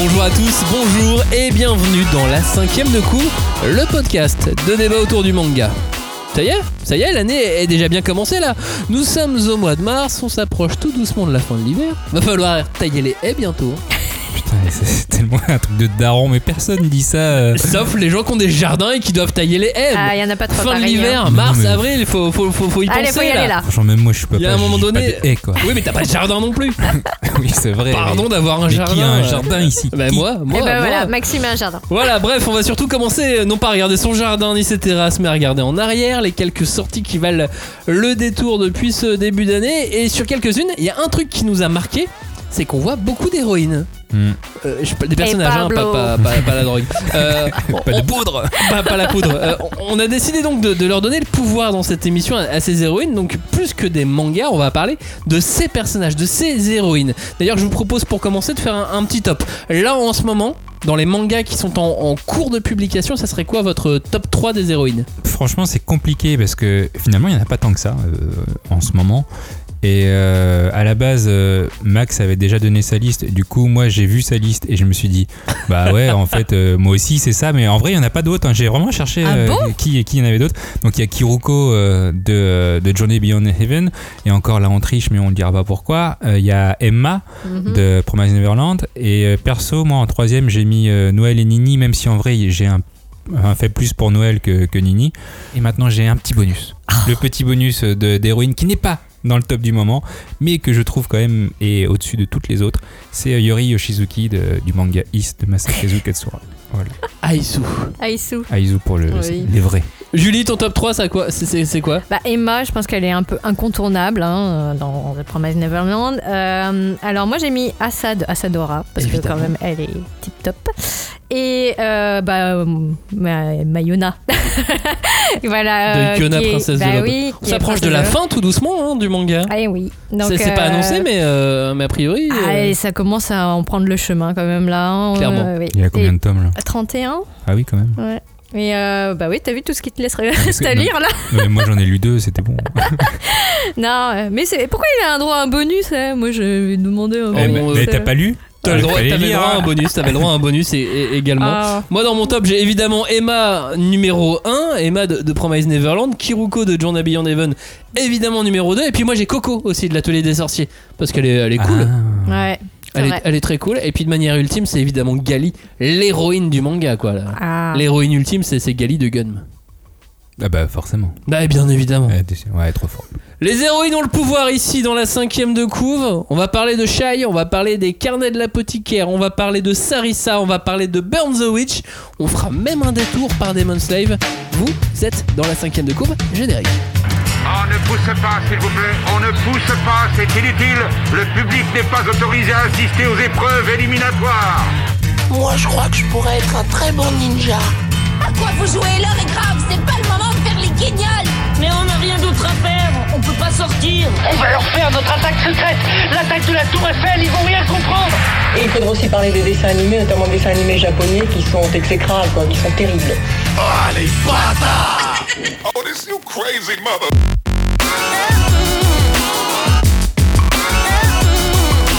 Bonjour à tous, bonjour et bienvenue dans la cinquième de coup, le podcast de débat autour du manga. Ça y est, ça y est, l'année est déjà bien commencée là. Nous sommes au mois de mars, on s'approche tout doucement de la fin de l'hiver. Va falloir tailler les haies bientôt. Putain, c'est tellement un truc de daron, mais personne dit ça. euh. Sauf les gens qui ont des jardins et qui doivent tailler les haies. Ah, il y en a pas trop fin de pareil, l'hiver, hein. mars, Non, mais- avril, il faut, faut, faut, faut y Allez, penser faut y aller là. Franchement, même moi, je suis pas. Il y a un pas- moment donné- quoi. Oui, mais t'as pas de jardin non plus. oui, c'est vrai. Pardon d'avoir un mais jardin. qui a un euh, jardin ici? Bah Qui? moi, Et moi, ben moi. voilà, Maxime a un jardin. Voilà, bref, on va surtout commencer, euh, non pas à regarder son jardin ni ses terrasses, mais à regarder en arrière les quelques sorties qui valent le détour depuis ce début d'année. Et sur quelques-unes, il y a un truc qui nous a marqué, c'est qu'on voit beaucoup d'héroïnes. Hmm. Euh, je- des personnages, hein, pas, Pablo. pas, pas- pas la drogue. Euh, Pas de poudre pas, pas la poudre. Euh, on on a décidé donc de, de leur donner le pouvoir dans cette émission à, à ces héroïnes. Donc plus que des mangas, on va parler de ces personnages, de ces héroïnes. D'ailleurs, je vous propose pour commencer de faire un, un petit top. Là, en ce moment, dans les mangas qui sont en, en cours de publication, ça serait quoi votre top 3 des héroïnes? Franchement, c'est compliqué parce que finalement, il n'y en a pas tant que ça euh, en ce moment. Et euh, à la base, euh, Max avait déjà donné sa liste. Du coup, moi, j'ai vu sa liste et je me suis dit, bah ouais, en fait, euh, moi aussi, c'est ça. Mais en vrai, il n'y en a pas d'autres. hein. J'ai vraiment cherché Ah bon? qui et qui il y en avait d'autres. Donc, il y a Kiruko de, de Journey Beyond Heaven. Et encore là, on triche, mais on ne dira pas pourquoi. Il y a Emma Mhm. de Promise Neverland. Et perso, moi, en troisième, j'ai mis Noël et Nini, même si en vrai, j'ai un, fait plus pour Noël que, que Nini. Et maintenant, j'ai un petit bonus. Le petit bonus d'héroïne qui n'est pas dans le top du moment, mais que je trouve quand même est au-dessus de toutes les autres. C'est euh, Yori Yoshizuki de- du manga East de Masakezu Katsura. Voilà. Aisu. Aisu. Aizu pour le, Oui. les vrais. Julie, ton top 3, c'est quoi C'est- quoi? Bah, Emma, je pense qu'elle est un peu incontournable hein, dans The Promised Neverland. Euh, alors moi j'ai mis Assad, Assadora, parce Évidemment. que quand même elle est tip top. Et euh, bah, euh, Ma- Mayona. voilà. De Yona, qui est- princesse de bah l'aube. oui, On s'approche de la fin tout doucement hein, du manga. Ah oui. Donc, C'est pas euh, annoncé, mais, euh, mais a priori. ah, euh, et ça commence à en prendre le chemin quand même là. hein, Clairement. euh, oui. Il y a combien Et- de tomes là 31 Ah oui, quand même. Ouais. Et euh, bah oui, t'as vu tout ce qui te laisse que- reste à lire là mais moi, j'en ai lu deux, c'était bon. Non, euh, mais c'est pourquoi il a un droit à un bonus hein? Moi, je vais demander un Eh, bonus. mais mais euh, t'as pas lu T'as le droit, t'avais droit à un bonus, t'avais le droit à un bonus et, et- également. Ah. Moi dans mon top j'ai évidemment Emma numéro 1, Emma de, de Promise Neverland, Kiruko de Journey Beyond Heaven évidemment numéro 2 et puis moi j'ai Coco aussi de l'atelier des sorciers parce qu'elle est, elle est cool, Ah. Ouais. c'est elle, est, vrai. elle est très cool et puis de manière ultime c'est évidemment Gali, l'héroïne du manga quoi là. Ah. L'héroïne ultime c'est c'est Gali de Gunm. Ah bah forcément. Bah bien évidemment. Ouais, t'es- ouais, trop fort. Les héroïnes ont le pouvoir ici dans la cinquième de couve. On va parler de Shai, on va parler des carnets de l'apothicaire, on va parler de Sarissa, on va parler de Burn the Witch. On fera même un détour par Demon Slave. Vous êtes dans la cinquième de couve, générique. On ne pousse pas, s'il vous plaît. On ne pousse pas, c'est inutile. Le public n'est pas autorisé à assister aux épreuves éliminatoires. Moi, je crois que je pourrais être un très bon ninja. À quoi vous jouez? L'heure est grave, c'est pas le moment de faire les guignols Mais on n'a rien d'autre à faire, on peut pas sortir. On va leur faire notre attaque secrète L'attaque de la Tour Eiffel, ils vont rien comprendre Et il faudra aussi parler des dessins animés, notamment des dessins animés japonais qui sont exécrables, quoi, qui sont terribles. Oh, this you crazy mother.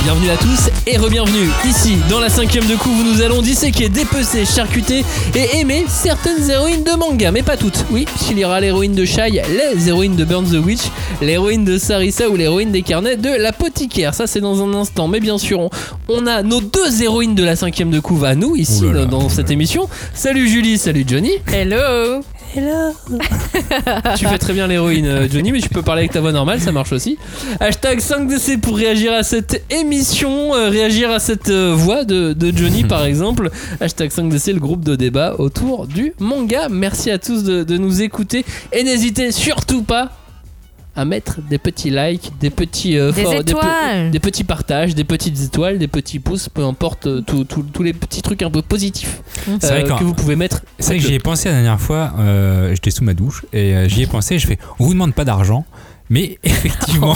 Bienvenue à tous et re-bienvenue ici dans la cinquième de couve où nous allons disséquer, dépecer, charcuter et aimer certaines héroïnes de manga, mais pas toutes. Oui, s'il y aura l'héroïne de Shai, les héroïnes de Burn the Witch, l'héroïne de Sarissa ou l'héroïne des carnets de l'apothicaire. Ça c'est dans un instant, mais bien sûr on, on a nos deux héroïnes de la cinquième de couve à nous ici là, dans, là cette là. émission. Salut Julie, salut Johnny. Hello Tu fais très bien l'héroïne, euh, Johnny, mais tu peux parler avec ta voix normale, ça marche aussi. Hashtag 5DC pour réagir à cette émission, euh, réagir à cette euh, voix de, de Johnny par exemple. Hashtag 5DC, le groupe de débat autour du manga. Merci à tous de, de nous écouter et n'hésitez surtout pas à mettre des petits likes, des petits, euh, Des for- pe- étoiles. des petits partages, des petites étoiles, des petits pouces, peu importe, euh, tout- tout- tous les petits trucs un peu positifs C'est vrai euh, qu'en- que vous pouvez mettre. C'est vrai que j'y ai pensé la dernière fois, euh, j'étais sous ma douche et euh, j'y ai pensé, je fais, on vous demande pas d'argent, Mais effectivement,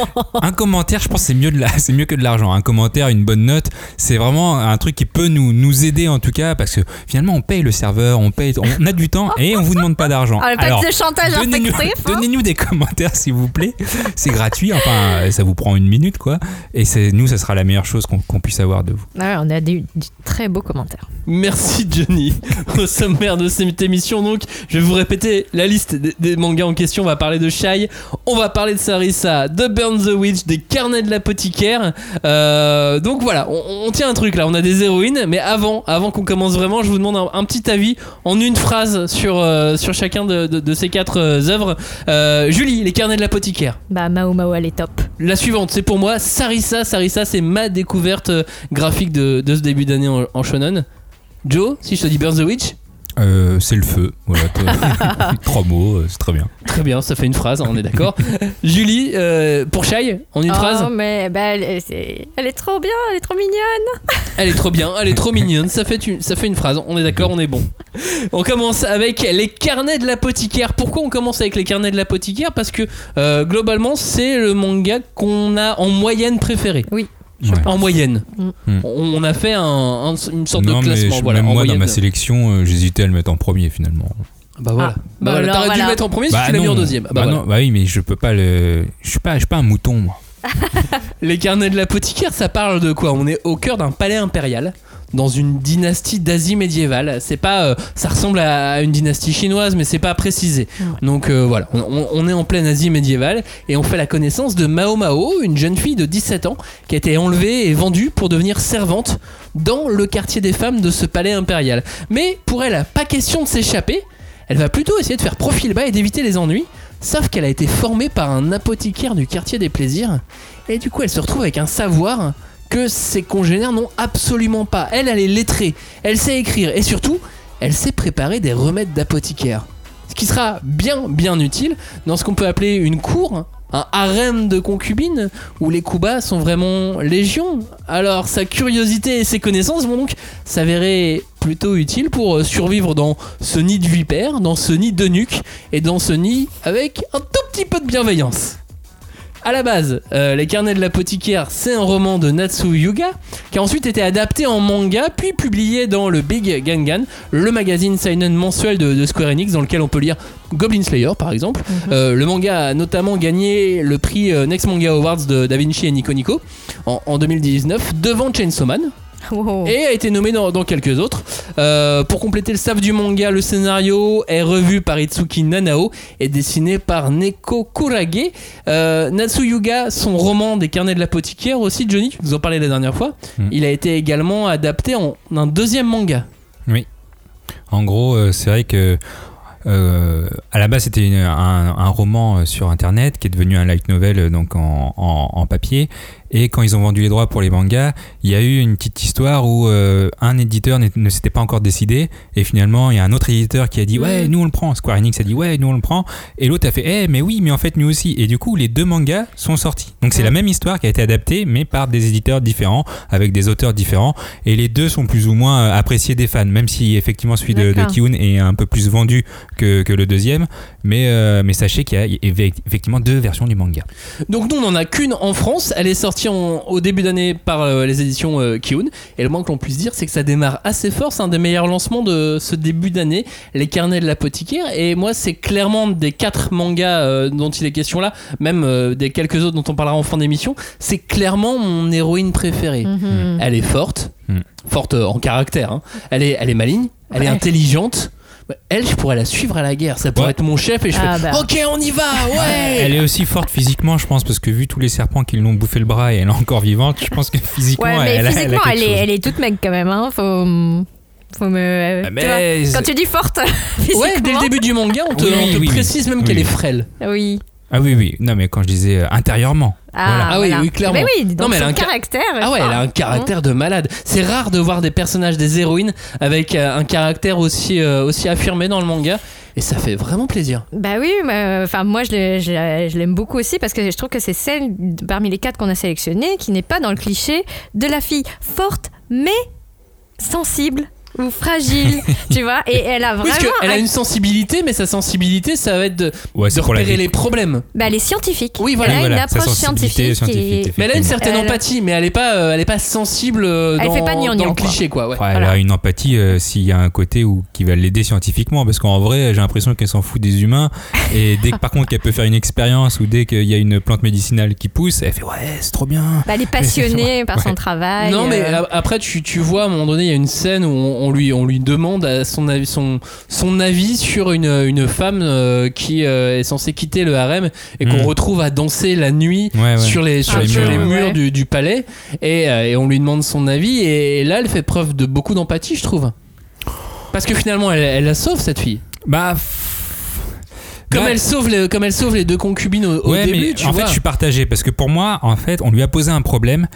un commentaire, je pense, c'est mieux de la, c'est mieux que de l'argent. Un commentaire, une bonne note, c'est vraiment un truc qui peut nous nous aider en tout cas parce que finalement on paye le serveur, on paye, on a du temps et on vous demande pas d'argent. Ah, pas de chantage donnez-nous, hein. donnez-nous des commentaires s'il vous plaît. C'est gratuit, enfin ça vous prend une minute quoi. Et c'est nous, ça sera la meilleure chose qu'on qu'on puisse avoir de vous. Ah ouais, on a des, des très beaux commentaires. Merci Johnny. Au sommaire de cette émission, donc, je vais vous répéter la liste des, des mangas en question. On va parler de Shai, on va parler de Sarissa, de Burn the Witch, des carnets de l'apothicaire. Euh, donc voilà, on, on tient un truc là. On a des héroïnes, mais avant, avant qu'on commence vraiment, je vous demande un, un petit avis en une phrase sur euh, sur chacun de, de- de ces quatre euh, œuvres. Euh, Julie, les carnets de l'apothicaire. Bah, Mao Mao, elle est top. La suivante, c'est pour moi Sarissa. Sarissa, c'est ma découverte graphique de, de ce début d'année en, en shonen. Joe, si je te dis Burn the Witch, Euh, c'est le feu, voilà. Trois mots, euh, c'est très bien. très bien, ça fait une phrase, on est d'accord. Julie, euh, pour Shai, en une oh, phrase, mais bah, elle, est trop bien, elle est trop mignonne. elle est trop bien, elle est trop mignonne, ça fait une, ça fait une phrase, on est d'accord, on est bon. On commence avec les carnets de l'apothicaire. Pourquoi on commence avec les carnets de l'apothicaire? Parce que euh, globalement, c'est le manga qu'on a en moyenne préféré. Oui. Ouais. En moyenne. Mm. On a fait un- un- une sorte non, de classement. je- voilà, même en moi, dans ma sélection, euh, j'hésitais à le mettre en premier finalement. Bah voilà. Ah, bah bah voilà. T'aurais dû le mettre en premier si tu l'as mis en deuxième. Ah bah bah, voilà. non, bah oui, mais je peux pas le. Je suis pas, je suis pas un mouton, moi. Les carnets de l'apothicaire, ça parle de quoi? On est au cœur d'un palais impérial dans une dynastie d'Asie médiévale. C'est pas, euh, ça ressemble à une dynastie chinoise, mais c'est pas précisé. Donc euh, voilà, on, est en pleine Asie médiévale et on fait la connaissance de Mao Mao, une jeune fille de 17 ans qui a été enlevée et vendue pour devenir servante dans le quartier des femmes de ce palais impérial. Mais pour elle, pas question de s'échapper. Elle va plutôt essayer de faire profil bas et d'éviter les ennuis. Sauf qu'elle a été formée par un apothicaire du quartier des plaisirs. Et du coup, elle se retrouve avec un savoir ses congénères n'ont absolument pas. Elle, elle est lettrée, elle sait écrire et surtout, elle sait préparer des remèdes d'apothicaire. Ce qui sera bien, bien utile dans ce qu'on peut appeler une cour, un harem de concubines, où les coups bas sont vraiment légion. Alors, sa curiosité et ses connaissances vont donc s'avérer plutôt utiles pour euh, survivre dans ce nid de vipère, dans ce nid de nuque et dans ce nid avec un tout petit peu de bienveillance. À la base, euh, Les Carnets de l'apothicaire, c'est un roman de Natsu Yuga qui a ensuite été adapté en manga puis publié dans le Big Gangan, le magazine seinen mensuel de, de Square Enix dans lequel on peut lire Goblin Slayer par exemple. Euh, le manga a notamment gagné le prix euh, Next Manga Awards de Da Vinci et Nico Nico en, en 2019 devant Chainsaw Man Et a été nommé dans, dans quelques autres. Euh, pour compléter le staff du manga, le scénario est revu par Itsuki Nanao et dessiné par Neko Kurage. Euh, Natsu Yuga, son roman des carnets de l'apothicaire aussi, Johnny, tu nous en parlais la dernière fois, Mm. il a été également adapté en un deuxième manga. En gros, euh, c'est vrai que euh, à la base c'était un, un roman sur internet qui est devenu un light novel donc en, en- en papier. Et quand ils ont vendu les droits pour les mangas, il y a eu une petite histoire où euh, un éditeur ne s'était pas encore décidé et finalement il y a un autre éditeur qui a dit ouais nous on le prend. Square Enix a dit ouais nous on le prend et l'autre a fait eh mais oui mais en fait nous aussi et du coup les deux mangas sont sortis. Donc c'est la même histoire qui a été adaptée mais par des éditeurs différents avec des auteurs différents et les deux sont plus ou moins euh, appréciés des fans même si effectivement celui de, de. Kiun est un peu plus vendu que, que le deuxième mais, euh, mais sachez qu'il y a eff- effectivement deux versions du manga. Donc nous on en a qu'une en France, elle est sortie en- au début d'année par euh, les éditions euh, Kiun et le moins que l'on puisse dire c'est que ça démarre assez fort, c'est un des meilleurs lancements de ce début d'année, les carnets de l'apothicaire et moi c'est clairement des quatre mangas euh, dont il est question là, même euh, des quelques autres dont on parlera en fin d'émission, c'est clairement mon héroïne préférée. Mhm. Elle est forte, Mm. forte euh, en caractère, hein. elle, est, elle est maligne, elle est Ouais. Elle, je pourrais la suivre à la guerre. Ça pourrait Ouais. être mon chef et je Ah fais bah. Ok, on y va, ouais! Elle est aussi forte physiquement, je pense, parce que vu tous les serpents qui l'ont bouffé le bras et elle est encore vivante, je pense que physiquement, Ouais, mais elle, a- elle a physiquement, elle, est, elle est toute mec quand même. Hein. Faut, faut me. tu mais vois, c'est- quand tu dis forte, physiquement. Ouais, dès le début du manga, on te, Oui, on te oui, oui. précise même Oui, qu'elle est frêle. Oui. Ah oui, oui. Non, mais quand je disais euh, intérieurement. Ah, Ah oui, voilà. oui, clairement. Mais oui, donc Non, mais elle a un ca- caractère. Ah ouais, elle a un fort. caractère de malade. C'est rare de voir des personnages, des héroïnes, avec euh, un caractère aussi, euh, aussi affirmé dans le manga. Et ça fait vraiment plaisir. Bah oui, mais, enfin moi je l'aime beaucoup aussi parce que je trouve que c'est celle parmi les quatre qu'on a sélectionnées qui n'est pas dans le cliché de la fille forte mais sensible ou fragile, tu vois. Et elle a Oui, vraiment. parce qu'elle a un- une sensibilité, mais sa sensibilité, ça va être de, Ouais, repérer les problèmes. Bah, elle est scientifique. Oui, voilà. Elle a Voilà, une approche scientifique. et- scientifique, Mais elle a une certaine Elle- empathie, mais elle est pas, euh, elle est pas sensible euh, Elle dans, fait pas gnangnan, dans le quoi. cliché, quoi. Ouais. Ouais, Elle Voilà. a une empathie euh, s'il y a un côté où, qui va l'aider scientifiquement, parce qu'en vrai, j'ai l'impression qu'elle s'en fout des humains. Et dès que par contre qu'elle peut faire une expérience ou dès qu'il y a une plante médicinale qui pousse, elle fait ouais, c'est trop bien. Bah, elle est passionnée par son travail. Non, mais euh, a- après, tu, tu vois, à un moment donné, il y a une scène où on, on lui, on lui demande à son avis, son, son avis sur une, une femme euh, qui euh, est censée quitter le harem et qu'on Mm. retrouve à danser la nuit Ouais, ouais. sur les, sur, Ah, sur murs, les murs Ouais. du, du palais et, euh, et on lui demande son avis. Et, là, elle fait preuve de beaucoup d'empathie, je trouve. Parce que finalement, elle, elle la sauve, cette fille. Bah. Comme, Ouais. elle sauve les, comme elle sauve les deux concubines au, au ouais, début, mais tu en vois. fait, je suis partagé parce que pour moi, en fait, on lui a posé un problème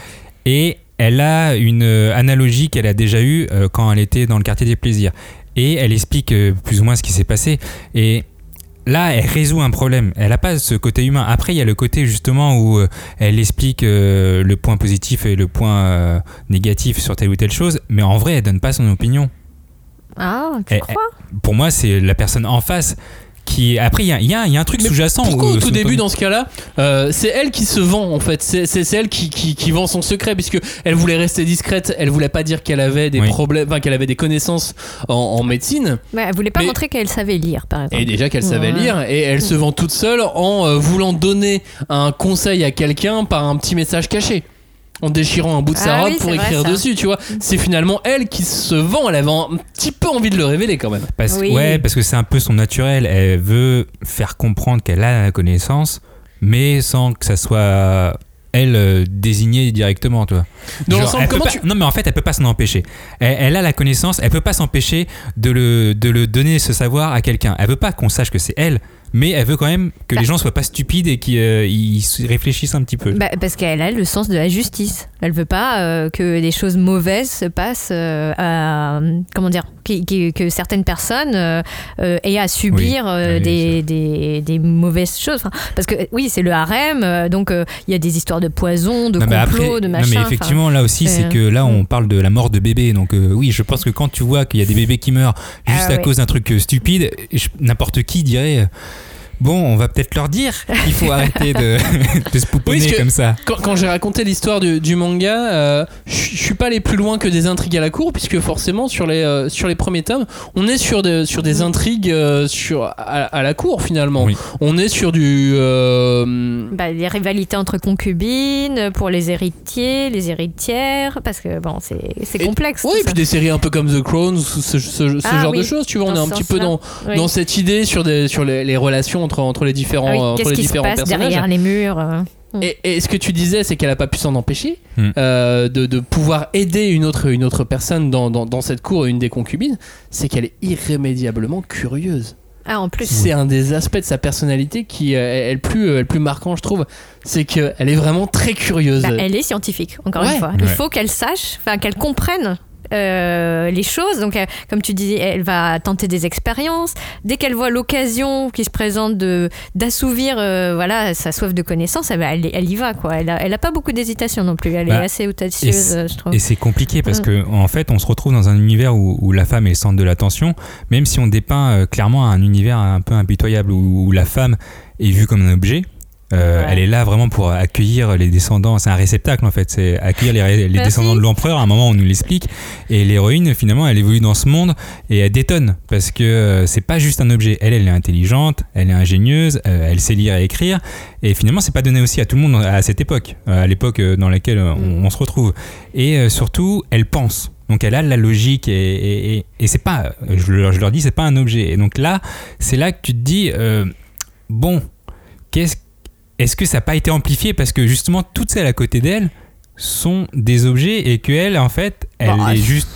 et elle a une euh, analogie qu'elle a déjà eue euh, quand elle était dans le quartier des plaisirs. Et elle explique euh, plus ou moins ce qui s'est passé. Et là, elle résout un problème. Elle n'a pas ce côté humain. Après, il y a le côté justement où elle explique le point positif et le point négatif sur telle ou telle chose. Mais en vrai, elle donne pas son opinion. Ah, tu crois? Pour moi, c'est la personne en face qui. Après, il y a, il y a- il y a un truc sous-jacent. Pourquoi au tout son début dans ce cas-là, euh, c'est elle qui se vend en fait, c'est elle qui, qui, qui vend son secret puisque elle voulait rester discrète, elle voulait pas dire qu'elle avait des Oui. problèmes, enfin qu'elle avait des connaissances en, en médecine Ouais, Elle voulait pas Mais- montrer qu'elle savait lire, par exemple. et déjà qu'elle savait Ouais. lire et elle se vend toute seule en euh, voulant donner un conseil à quelqu'un par un petit message caché. En déchirant un bout de sa Ah robe oui, pour vrai, écrire dessus, tu vois. C'est finalement elle qui se vend. Elle avait un petit peu envie de le révéler quand même. Parce, Oui. Ouais, parce que c'est un peu son naturel. Elle veut faire comprendre qu'elle a la connaissance, mais sans que ça soit elle euh, désignée directement, tu vois. Dans Genre, l'ensemble, elle peut comment pas- tu. Non, mais en fait, elle peut pas s'en empêcher. Elle, elle a la connaissance, elle peut pas s'empêcher de le, de le donner ce savoir à quelqu'un. Elle veut pas qu'on sache que c'est elle, mais elle veut quand même que Bah. les gens soient pas stupides et qu'ils euh, réfléchissent un petit peu. Bah, parce qu'elle a le sens de la justice. Elle veut pas euh, que des choses mauvaises se passent euh, à, comment dire, qui- qui- que certaines personnes aient à subir Oui. des, des, des mauvaises choses. Enfin, parce que oui, c'est le harem, donc il y a des histoires de poison, de Non, mais complot, après- de non, machin. mais enfin, effectivement, là aussi, c'est- que là, on parle de la mort de bébés. Donc, oui, je pense que quand tu vois qu'il y a des bébés qui meurent juste Ah à ouais. cause d'un truc stupide, n'importe qui dirait. Bon, on va peut-être leur dire qu'il faut arrêter de, de se pouponner Oui, comme ça. Quand, quand j'ai raconté l'histoire du, du manga, euh, je suis pas allé plus loin que des intrigues à la cour, puisque forcément sur les, euh, sur les premiers tomes, on est sur, des sur des intrigues euh, sur, à, à la cour finalement. Oui. On est sur du. euh, bah, les rivalités entre concubines, pour les héritiers, les héritières, parce que bon, c'est complexe. Oui, et puis ça. des séries un peu comme The Crown, ce, ce- ce- ce Ah genre de oui, choses, tu vois, on est un petit peu dans, Oui. dans cette idée sur, des, sur les, les relations entre, entre les différents, Ah oui, entre Qu'est-ce les qui se passe personnages. derrière les murs euh, Et, et ce que tu disais, c'est qu'elle a pas pu s'en empêcher Hmm. euh, de, de pouvoir aider une autre, une autre personne dans, dans, dans cette cour, une des concubines, c'est qu'elle est irrémédiablement curieuse. Ah, en plus. C'est un des aspects de sa personnalité qui euh, est le plus, le plus marquant, je trouve. C'est qu'elle est vraiment très curieuse. Bah, elle est scientifique, encore Ouais. une fois. Il Ouais. faut qu'elle sache, enfin qu'elle comprenne euh, les choses. Donc, comme tu disais, elle va tenter des expériences. Dès qu'elle voit l'occasion qui se présente de d'assouvir, euh, voilà, sa soif de connaissance, elle, elle, elle y va, quoi. Elle a, elle a pas beaucoup d'hésitation non plus. Elle Bah, est assez et audacieuse, euh, je trouve. Et c'est compliqué parce Mm. que en fait, on se retrouve dans un univers où, où la femme est le centre de l'attention, même si on dépeint euh, clairement un univers un peu impitoyable où, où la femme est vue comme un objet. Euh, Ouais. Elle est là vraiment pour accueillir les descendants. C'est un réceptacle en fait. C'est accueillir les, descendants de l'empereur. À un moment, on nous l'explique. Et l'héroïne, finalement, elle évolue dans ce monde et elle détonne parce que euh, c'est pas juste un objet. Elle, elle est intelligente, elle est ingénieuse, euh, elle sait lire et écrire. Et finalement, c'est pas donné aussi à tout le monde à cette époque, à l'époque dans laquelle euh, on, on se retrouve. Et surtout, elle pense. Donc elle a la logique et, et, et- et c'est pas, je leur, je leur dis, c'est pas un objet. Et donc là, c'est là que tu te dis, euh, bon, qu'est-ce, est-ce que ça n'a pas été amplifié parce que justement toutes celles à côté d'elle sont des objets et qu'elle, en fait, elle Bah, est juste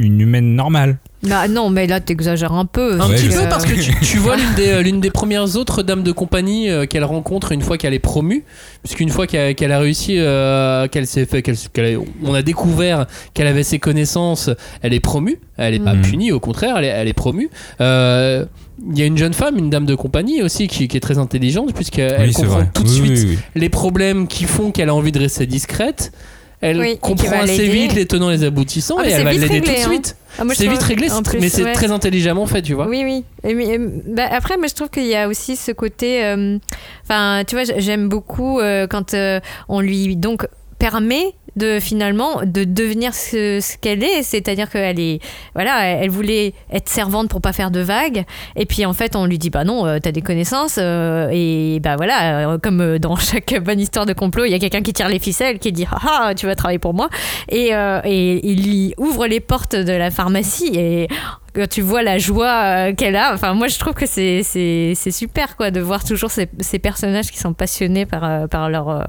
une humaine normale. Bah, non, mais là, t'exagères un peu. Un Ouais, petit peu parce que tu, tu vois l'une des, euh, l'une des premières autres dames de compagnie euh, qu'elle rencontre une fois qu'elle est promue, puisqu'une fois qu'elle, qu'elle a réussi, euh, qu'elle s'est fait, qu'elle, qu'elle a- on a découvert qu'elle avait ses connaissances, elle est promue. Elle est pas Mhm. punie, au contraire, elle est, elle est promue. Euh, Il y a une jeune femme, une dame de compagnie aussi, qui, qui est très intelligente, puisqu'elle oui, comprend tout de Oui, suite oui, oui. les problèmes qui font qu'elle a envie de rester discrète. Elle Oui, comprend assez vite les tenants et les aboutissants Ah, et elle va l'aider tout de hein. suite. Ah, C'est vite réglé, plus, mais c'est ouais. très intelligemment fait, tu vois. Oui, oui. Et, mais, euh, bah, après, moi, je trouve qu'il y a aussi ce côté. euh, Enfin, tu vois, j'aime beaucoup euh, quand euh, on lui donc permet de finalement de devenir ce, qu'elle est, c'est-à-dire qu'elle est voilà, elle voulait être servante pour pas faire de vagues. Et puis en fait on lui dit bah non, euh, t'as des connaissances euh, et bah voilà, euh, comme euh, dans chaque bonne histoire de complot, il y a quelqu'un qui tire les ficelles, qui dit ah ah, tu vas travailler pour moi. Et, et il ouvre les portes de la pharmacie et quand tu vois la joie euh, qu'elle a, enfin moi je trouve que c'est c'est c'est super quoi de voir toujours ces, ces personnages qui sont passionnés par euh, par leur euh,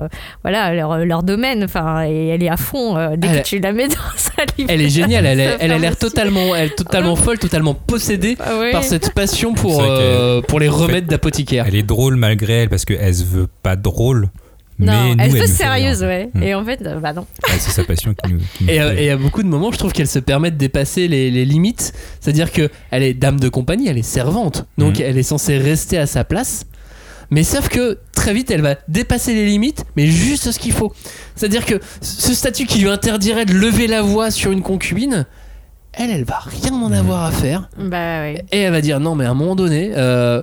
voilà leur, leur domaine, enfin et elle est à fond euh, dès Elle- que tu la mets dans sa Elle est géniale, elle, est- elle a l'air totalement, elle totalement folle, totalement possédée Ah par cette passion pour, euh, pour les remèdes d'apothicaire. Elle est drôle malgré elle parce qu'elle se veut pas drôle. Non, mais nous, elle fait sérieuse, ouais. Mm. Et en fait, euh, bah non. C'est sa passion qui nous. qui nous Et euh, et à beaucoup de moments, je trouve qu'elle se permet de dépasser les, les limites. C'est-à-dire que elle est dame de compagnie, elle est servante, donc Mhm. elle est censée rester à sa place. Mais sauf que très vite, elle va dépasser les limites, mais juste ce qu'il faut. C'est-à-dire que ce statut qui lui interdirait de lever la voix sur une concubine, elle, elle va rien en avoir à faire. Bah ouais. Et elle va dire non, mais à un moment donné, euh,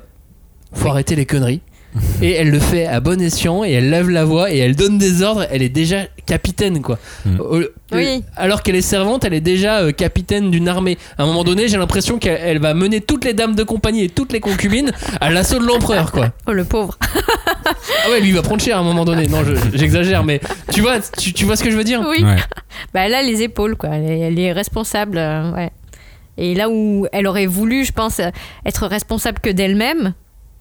faut arrêter les conneries. et elle le fait à bon escient et elle lève la voix et elle donne des ordres. Elle est déjà capitaine, quoi. Mm. Au- Oui. Alors qu'elle est servante, elle est déjà euh, capitaine d'une armée. À un moment donné, j'ai l'impression qu'elle elle va mener toutes les dames de compagnie et toutes les concubines à l'assaut de l'empereur, quoi. Oh le pauvre. Ah ouais, lui il va prendre cher à un moment donné. Non, je- j'exagère, mais tu vois, tu, tu vois ce que je veux dire? Oui. Ouais. Bah elle a les épaules quoi. Elle est, elle est responsable, euh, ouais. Et là où elle aurait voulu, je pense, euh, être responsable que d'elle-même.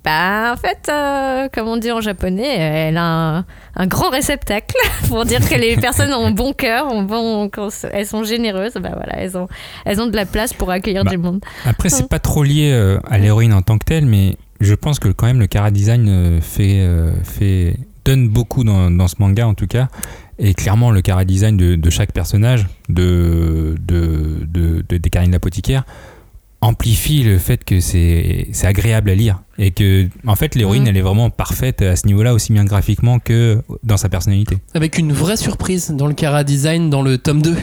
Bah, en fait, euh, comme on dit en japonais, elle a un, un grand réceptacle pour dire que les personnes ont bon cœur, ont bon, elles sont généreuses. Bah voilà, elles ont, elles ont de la place pour accueillir Bah, du monde. Après, c'est pas trop lié euh, à l'héroïne en tant que telle, mais je pense que quand même le cara design euh, fait, euh, fait, donne beaucoup dans, dans ce manga en tout cas. Et clairement, le cara design de, de chaque personnage, de, de, de, de- des Karine l'apothicaire, amplifie le fait que c'est agréable à lire. Et que, en fait, l'héroïne, elle est vraiment parfaite à ce niveau-là, aussi bien graphiquement que dans sa personnalité. Avec une vraie surprise dans le Cara Design dans le tome 2.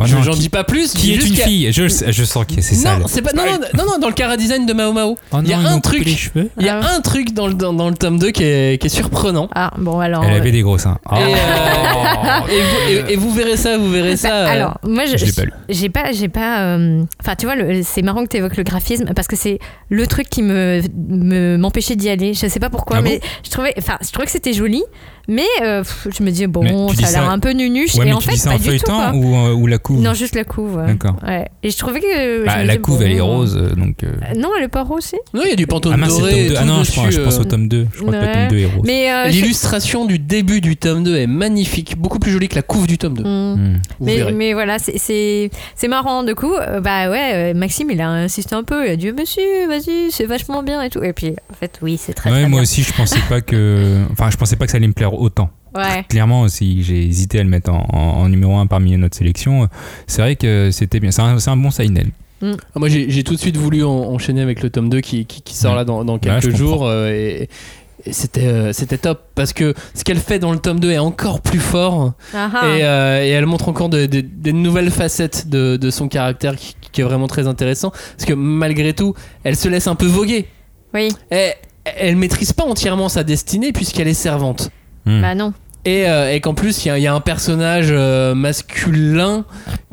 Oh Je- qui- dis pas plus. Qui est une fille je, je sens que c'est ça. Non, c'est pas. Non, non, non, non, dans le Cara Design de Mao Mao. Oh il y a un truc. Il y a Ah. un truc dans le, dans, dans le tome 2 qui est, qui est surprenant. Ah, bon, alors. Elle euh, avait des gros seins. Oh. Et, euh, et vous, et- et vous verrez ça, vous verrez ça. euh, Alors, moi, je, pas j'ai pas, j'ai pas. euh, Enfin, tu vois, c'est marrant que tu évoques le graphisme parce que c'est le truc qui me me- m'empêchait d'y aller. Je sais pas pourquoi, Ah bon mais je trouvais, enfin, je trouvais que c'était joli, mais euh, je me disais Mais bon, ça a dis l'air un peu nunuche. Ouais, et mais en fait, dis pas du tout. ou, ou la couve Non, juste la couve. ouais. D'accord. Ouais. Et je trouvais que. Bah, la couve, bon, elle est rose, euh, donc. euh, euh, Non, elle est pas rose aussi. Non, il y a du pantone Ah mince, c'est le doré. tome 2. et Ah non, je pense, je pense au tome 2. Je crois que le Ouais. tome 2 est rose. Je- L'illustration du début du tome 2 est magnifique, beaucoup plus jolie que la couve du tome 2. Hmm. Hmm. Mais, mais voilà, c'est- c'est c'est marrant. Du coup, bah ouais, Maxime, il a insisté un peu. Il a dit, monsieur, vas-y, c'est vachement bien et tout. Et puis, en fait, oui, c'est très, Ouais, très moi bien. aussi, je pensais pas que. Enfin, je pensais pas que ça allait me plaire autant. Ouais. Clairement aussi, j'ai hésité à le mettre en, en- en numéro 1 parmi notre sélection. C'est vrai que c'était bien. C'est un, c'est un bon seinen. Ah, Moi, j'ai j'ai tout de suite voulu en- enchaîner avec le tome 2 qui, qui, qui sort Ouais. là dans, quelques jours. euh, et et c'était euh, c'était top parce que ce qu'elle fait dans le tome 2 est encore plus fort. Ah, ah. Et, euh, et elle montre encore de- de- des nouvelles facettes de, de son caractère qui, qui est vraiment très intéressant. Parce que malgré tout, elle se laisse un peu voguer. Oui, Et, elle maîtrise pas entièrement sa destinée puisqu'elle est servante. Hmm. bah non. Et, euh, et qu'en plus, il y, a- il y a un personnage euh, masculin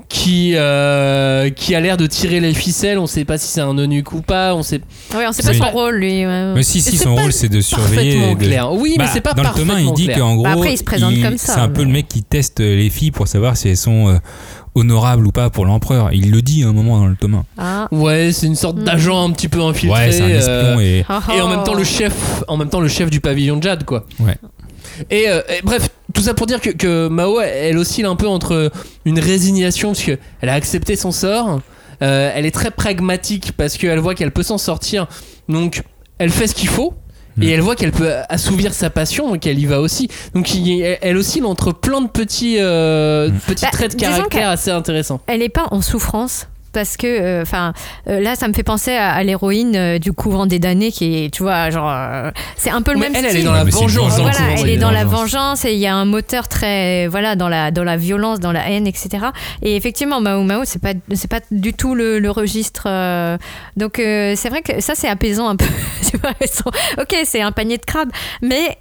qui, euh, qui a l'air de tirer les ficelles. On sait pas si c'est un eunuque ou pas. On sait Oui, on sait pas son rôle, lui. ouais. Mais si, si, son rôle, c'est de surveiller. parfaitement de- clair. Oui, mais Bah, c'est pas Dans le parfaitement 1, il dit qu'en gros. Bah, après, il se présente comme ça, C'est un peu le mec qui teste les filles pour savoir si elles sont euh, honorables ou pas pour l'empereur. Il le dit à un moment dans le tome 1. Ah. Ouais, c'est une sorte Hmm. d'agent un petit peu infiltré. Ouais, c'est un espion euh, et. Ah, et en même temps le chef en même temps le chef du pavillon de Jade quoi Ouais. Et, euh, et bref tout ça pour dire que, que Mao elle oscille un peu entre une résignation parce que elle a accepté son sort euh, elle est très pragmatique parce qu'elle voit qu'elle peut s'en sortir donc elle fait ce qu'il faut et Mm. elle voit qu'elle peut assouvir sa passion donc elle y va aussi donc il- elle, elle oscille entre plein de petits, euh, Mm. petits Bah, traits de caractère qu'elle- assez intéressants Elle est pas en souffrance. Parce que, euh, enfin, euh, là, ça me fait penser à, à l'héroïne euh, du courant des damnés qui est, tu vois, genre, euh, c'est un peu le Mais même elle, elle style. est dans la Mais une vengeance. le Voilà, courant elle est dans la vengeance. et il y a un moteur très voilà dans la dans la violence, dans la haine, etc. Et effectivement, Mao Mao, c'est pas c'est pas du tout le, le registre. euh, donc euh, c'est vrai que ça c'est apaisant un peu. Tu vois, ok, c'est un panier de crabes, mais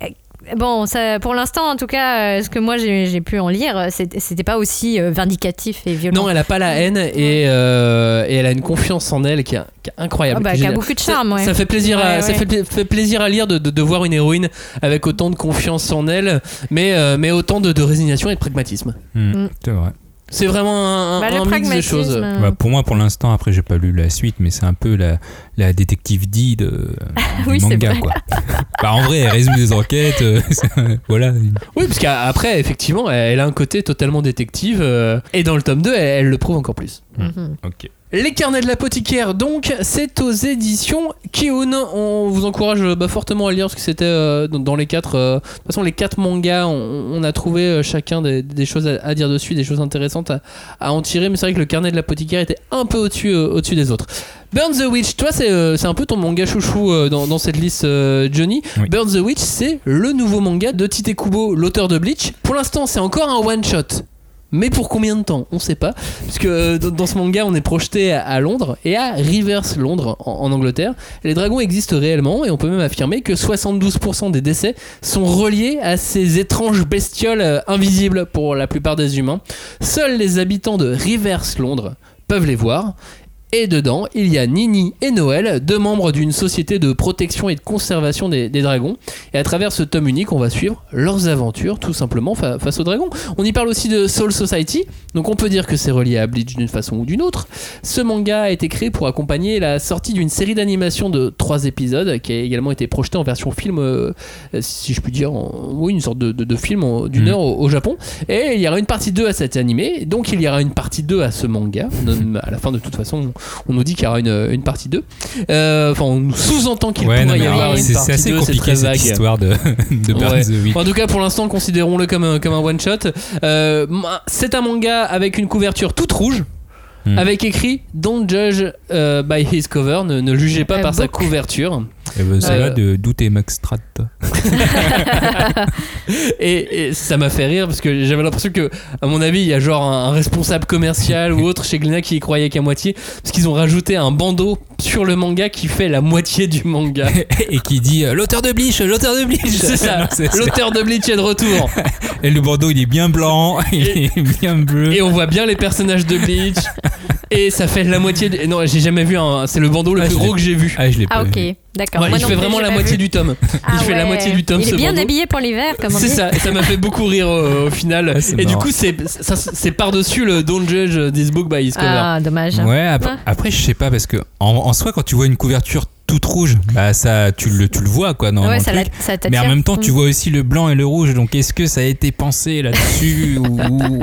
Bon, ça, pour l'instant, en tout cas, euh, ce que moi j'ai pu en lire, c'est- c'était pas aussi euh, vindicatif et violent. Non, elle a pas la haine et, euh, et elle a une confiance en elle qui est, qui est incroyable. Bah, qui a beaucoup de Ça- charme, ouais. Ça, fait plaisir, à, Ouais, ça fait, pla- fait plaisir à lire de, de, de voir une héroïne avec autant de confiance en elle, mais, euh, mais autant de, de résignation et de pragmatisme. Hmm, Mm. C'est vrai. C'est vraiment un, Bah, un mix de pragmatisme, choses. Bah, pour moi, pour l'instant, après, j'ai pas lu la suite, mais c'est un peu la, la détective D de, Oui, c'est manga, vrai. quoi. bah, en vrai, elle résout des enquêtes, euh, voilà. Oui, parce qu'après, effectivement, elle, a un côté totalement détective, euh, et dans le tome 2, elle, elle le prouve encore plus. mhm. Ok. Les carnets de l'apothicaire, donc, c'est aux éditions Kiun. On vous encourage bah, fortement à lire parce que c'était euh, dans, les quatre. euh, de toute façon, les quatre mangas, on, on a trouvé euh, chacun des, des choses à, à dire dessus, des choses intéressantes à, à en tirer. Mais c'est vrai que le carnet de l'apothicaire était un peu au-dessus euh, au-dessus des autres. Burn the Witch, toi, c'est euh, c'est un peu ton manga chouchou euh, dans, dans cette liste, euh, Johnny. Oui. Burn the Witch, c'est le nouveau manga de Tite Kubo, l'auteur de Bleach. Pour l'instant, c'est encore un one-shot. Mais pour combien de temps On sait pas. Puisque euh, dans ce manga, on est projeté à, Londres et à Rivers, Londres, en, en Angleterre. Les dragons existent réellement et on peut même affirmer que 72% des décès sont reliés à ces étranges bestioles euh, invisibles pour la plupart des humains. Seuls les habitants de Rivers, Londres, peuvent les voir. Et dedans, il y a Nini et Noël, deux membres d'une société de protection et de conservation des, des dragons. Et à travers ce tome unique, on va suivre leurs aventures, tout simplement, fa- face aux dragons. On y parle aussi de Soul Society, donc on peut dire que c'est relié à Bleach d'une façon ou d'une autre. Ce manga a été créé pour accompagner la sortie d'une série d'animation de trois épisodes, qui a également été projetée en version film, euh, si je puis dire, en- oui, une sorte de, de- de film d'une Mhm. heure au, au Japon. Et il y aura une partie 2 à cet animé, donc il y aura une partie 2 à ce manga. À la fin, de toute façon, on nous dit qu'il y aura une, une partie 2. Euh, Enfin, on nous sous-entend qu'il Ouais, non, pourrait y avoir une partie assez 2, c'est compliqué très cette vague. histoire de, de Ouais. the Witch. En tout cas, pour l'instant, considérons-le comme un, comme un one shot. Euh, c'est un manga avec une couverture toute rouge. Hmm. Avec écrit Don't judge euh, by his cover, ne, ne jugez pas par sa couverture. Eh ben, ça Euh, va de d'où tes Max Strat, Et, et ça m'a fait rire parce que j'avais l'impression que, à mon avis, il y a genre un, un responsable commercial ou autre chez Glénat qui y croyait qu'à moitié, parce qu'ils ont rajouté un bandeau sur le manga qui fait la moitié du manga. Et qui dit euh, l'auteur de Bleach, l'auteur de Bleach C'est ça, l'auteur de Bleach est de retour. Et le bandeau, il est bien blanc, il est bien bleu. Et on voit bien les personnages de Bleach. Et ça fait la moitié. de- Non, j'ai jamais vu un. C'est le bandeau le Ah, plus gros que j'ai vu. Ah, je l'ai Ah pas ok, vu. D'accord. Ouais, Moi il non fait vraiment la moitié vu. du tome. Ah il fait la moitié du tome. Il est bien bandeau. habillé pour l'hiver, comme on C'est ça, et ça m'a fait beaucoup rire euh, au final. Et du coup, c'est ça- c'est par-dessus le Don't judge this book by his cover. Ah, dommage. Ouais, après, Ouais. après, je sais pas, parce que en, en soi, quand tu vois une couverture toute rouge, bah ça, tu le, tu le vois quoi dans, dans ouais, le ça, truc. la- ça Mais en même temps, tu Mm. vois aussi le blanc et le rouge. Donc, est-ce que ça a été pensé là-dessus ou,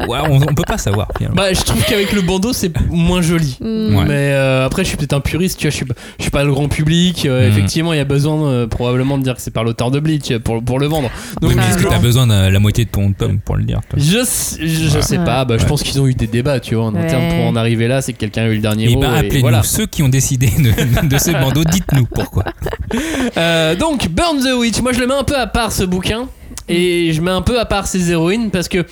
ouais, on, on peut pas savoir. finalement. Bah, je trouve qu'avec le bandeau, c'est moins joli. Mm. Ouais. Mais euh, après, je suis peut-être un puriste, tu vois, je suis, je suis pas le grand public. euh, Mhm. Effectivement, il y a besoin euh, probablement de dire que c'est par l'auteur de Bleach pour, pour le vendre. Donc, oui, mais bah, est-ce que t'as besoin de la moitié de ton tome pour le dire toi? Je, sais- je, je sais pas, bah, je pense qu'ils ont eu des débats, tu vois, en interne pour en arriver là, c'est que quelqu'un a eu le dernier Et mot. ben, et appelez-nous voilà. ceux qui ont décidé de, de ce bandeau. Pourquoi? Euh, donc, Burn the Witch, moi je le mets un peu à part ce bouquin. Et je mets un peu à part ces héroïnes parce que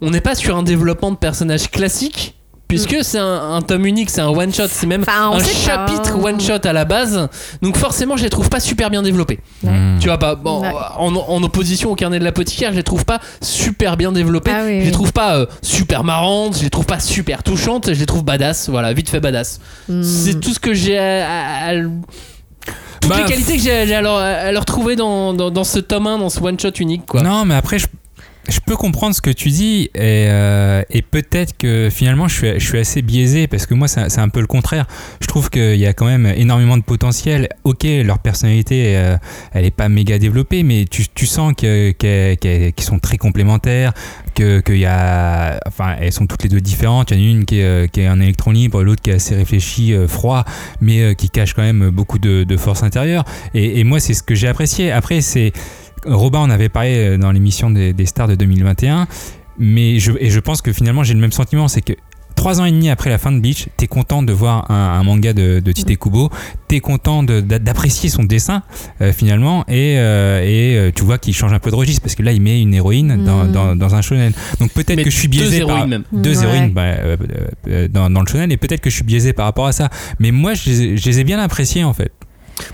on n'est pas sur un développement de personnages classique. Puisque c'est un, un tome unique, c'est un one shot, c'est même Enfin, un pas. chapitre one shot à la base. Donc forcément, je les trouve pas super bien développés. Ouais. Hmm. Tu vois pas bon, Ouais. en, en opposition au carnet de l'apothicaire, je les trouve pas super bien développées. Ah oui, je les trouve pas euh, super marrantes, je les trouve pas super touchantes, je les trouve badass. Voilà, vite fait badass. Mm. C'est tout ce que j'ai à, à- à- toutes Bah, les qualités que j'ai à leur, à leur trouver dans, dans, dans ce tome 1, dans ce one shot unique quoi. Non, mais après, je, je peux comprendre ce que tu dis et, euh, et peut-être que finalement je suis, je suis assez biaisé parce que moi c'est un peu le contraire. Je trouve qu'il y a quand même énormément de potentiel. Ok, leur personnalité euh, elle est pas méga développée, mais tu, tu sens que- que- que- qu'ils sont très complémentaires, que a, enfin sont toutes les deux différentes. Il y en a une qui est, euh, qui est un électron libre, l'autre qui est assez réfléchi, froid, mais qui cache quand même beaucoup de, de force intérieure. Et moi c'est ce que j'ai apprécié. Après c'est Robin en avait parlé euh, dans l'émission des, des stars de 2021, mais je, et je pense que finalement j'ai le même sentiment, c'est que trois ans et demi après la fin de Bleach, t'es content de voir un, un manga de, de Tite Kubo, t'es content de- d'apprécier son dessin euh, finalement, et, euh, et tu vois qu'il change un peu de registre parce que là il met une héroïne dans, Mm. dans, dans un shonen. Donc peut-être que je suis deux biaisé par héroïnes même. deux Ouais. héroïnes bah, euh, dans, dans le shonen, et peut-être que je suis biaisé par rapport à ça. Mais moi je les ai- je les ai bien appréciés en fait.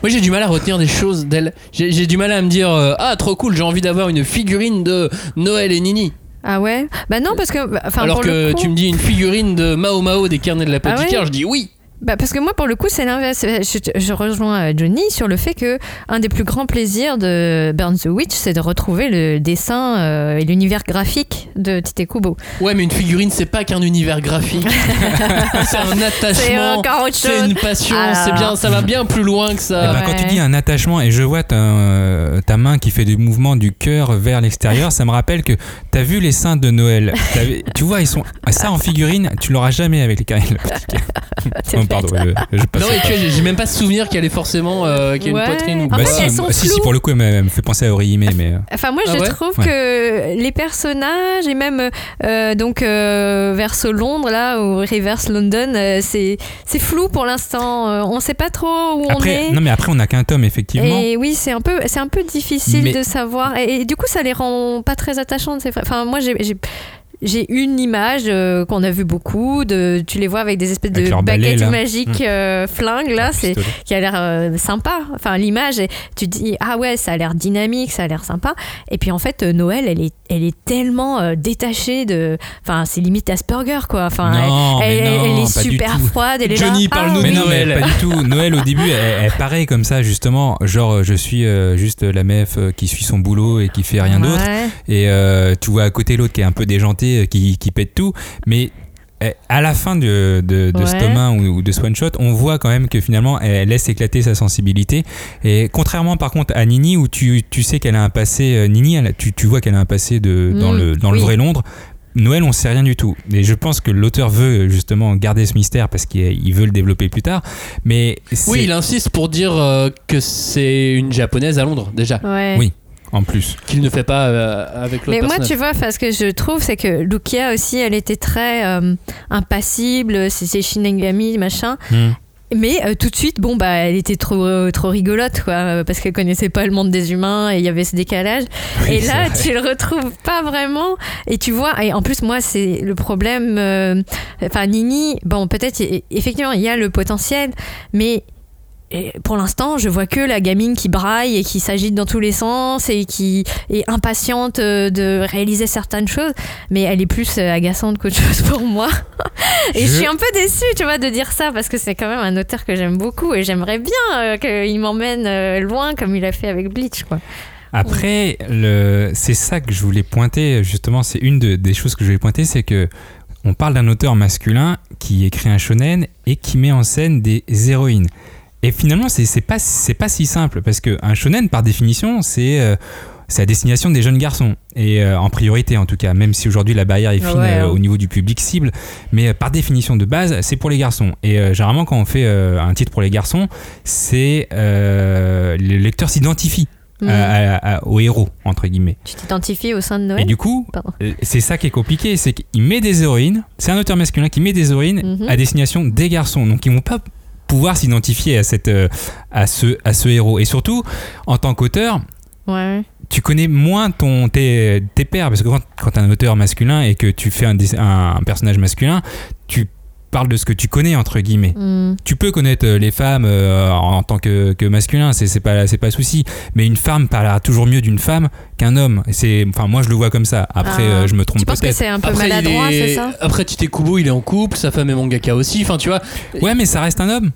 Moi j'ai du mal à retenir des choses d'elle. J'ai j'ai du mal à me dire euh, ah trop cool, j'ai envie d'avoir une figurine de Noël et Nini. Ah ouais? Bah non, parce que. Enfin, Alors pour que le coup, tu me dis une figurine de Mao Mao des carnets de la Ah ouais? Je dis oui. Bah parce que moi, pour le coup, c'est l'inverse. Je, je rejoins euh, Johnny sur le fait que un des plus grands plaisirs de Burn the Witch, c'est de retrouver le dessin euh, et l'univers graphique de Tite Kubo. Ouais, mais une figurine c'est pas qu'un univers graphique. c'est un C'est attachement. encore autre C'est une passion, Alors. c'est bien, ça va bien plus loin que Eh ça. ben, Quand tu dis un attachement et je vois ta, euh, ta main qui fait des mouvements du cœur vers l'extérieur, ça me rappelle que tu as vu les seins de Noël. T'as tu vois, ils sont ça en figurine, tu l'auras jamais avec les carrés Oh, pardon, je, je passe. Non, et tu vois, j'ai même pas souvenir qu'elle est forcément euh, qu'il y a Ouais. une poitrine ou En quoi. fait, Bah si, elles sont si, si, floues. pour le coup, elle m'a- fait penser à Orihime, mais euh, Enfin, moi, Ah je ouais trouve Ouais. que les personnages et même euh, donc euh, verso Londres là ou reverse London, euh, c'est c'est flou pour l'instant. Euh, on sait pas trop où on est. non mais après on n'a qu'un tome effectivement. Et oui, c'est un peu, c'est un peu difficile Mais- de savoir. Et, et du coup, ça les rend pas très attachantes. c'est vrai. Enfin, moi, j'ai, j'ai, une image euh, qu'on a vu beaucoup. De, tu les vois avec des espèces Avec de balai, baguettes magiques Mmh. euh, flingues là, c'est qui a l'air euh, sympa. Enfin, l'image, tu te dis ah ouais, ça a l'air dynamique, ça a l'air sympa. Et puis en fait, euh, Noël, elle est, elle est tellement euh, détachée de. Enfin, c'est limite Asperger quoi. Enfin, Non, elle, mais elle- non, elle est super froide. Elle est Johnny, là, parle-nous ah, oui. Noël. pas du tout. Noël au début, elle, elle paraît comme ça justement, genre je suis euh, juste la meuf qui suit son boulot et qui fait rien d'autre. Et euh, tu vois à côté l'autre qui est un peu déjanté, euh, qui, qui pète tout. Mais euh, à la fin de, de, de Ouais. 1 ou, ou de ce one-shot, on voit quand même que finalement elle laisse éclater sa sensibilité. Et contrairement par contre à Nini, où tu, tu sais qu'elle a un passé, euh, Nini, elle tu, tu vois qu'elle a un passé de, dans, Mm, le, dans le vrai Londres. Noël, on sait rien du tout. Et je pense que l'auteur veut justement garder ce mystère parce qu'il il veut le développer plus tard. Mais Oui, il insiste pour dire euh, que c'est une japonaise à Londres déjà, Ouais. Oui. En plus. qu'il ne fait pas euh, avec l'autre Mais moi, tu vois, enfin, ce que je trouve, c'est que Lukia aussi, elle était très euh, impassible, c'est Shinigami, machin. Hmm. Mais euh, tout de suite, bon, bah, elle était trop, euh, trop rigolote, quoi, parce qu'elle connaissait pas le monde des humains et il y avait ce décalage. et là, vrai. tu le retrouves pas vraiment. Et tu vois, et en plus, moi, c'est le problème. euh, Enfin, Nini, bon, peut-être, effectivement, il y a le potentiel, mais. Et pour l'instant, je vois que la gamine qui braille et qui s'agite dans tous les sens et qui est impatiente euh, de réaliser certaines choses, mais elle est plus euh, agaçante qu'autre chose pour moi. Et je... Je- suis un peu déçue, tu vois, de dire ça parce que c'est quand même un auteur que j'aime beaucoup et j'aimerais bien euh, qu'il m'emmène loin comme il a fait avec Bleach, quoi. Après, le, c'est ça que je voulais pointer, justement, c'est une de- des choses que je voulais pointer, c'est que on parle d'un auteur masculin qui écrit un shonen et qui met en scène des héroïnes. Et finalement, c'est, pas, c'est pas si simple, parce qu'un shonen, par définition, c'est, euh, c'est à destination des jeunes garçons, et euh, en priorité en tout cas, même si aujourd'hui la barrière est fine Ouais, euh, hein. au niveau du public cible, mais euh, par définition de base, c'est pour les garçons. Et euh, généralement, quand on fait euh, un titre pour les garçons, c'est euh, le lecteur s'identifie Mm. à- à- à- au héros, entre guillemets. Tu t'identifies au sein de Et Noël du coup, euh, c'est ça qui est compliqué, c'est qu'il met des héroïnes, c'est un auteur masculin qui met des héroïnes Mhm. à destination des garçons, donc ils vont pas pouvoir s'identifier à, cette, euh, à, ce, à ce héros. Et surtout, en tant qu'auteur, Ouais. tu connais moins ton, tes, tes pairs, parce que quand, quand tu es un auteur masculin et que tu fais un, dess- un- un personnage masculin, parles de ce que tu connais, entre guillemets. Mm. Tu peux connaître euh, les femmes euh, en, tant que, que masculin, c'est c'est pas c'est pas souci. Mais une femme parlera toujours mieux d'une femme qu'un homme. C'est enfin moi je le vois comme ça. Après Ah. euh, je me trompe Tu penses que peut-être. c'est un peu Après, maladroit, est- c'est ça Après, Tite Kubo, il est en couple, sa femme est mangaka aussi. Enfin, tu vois, Ouais mais ça reste un homme.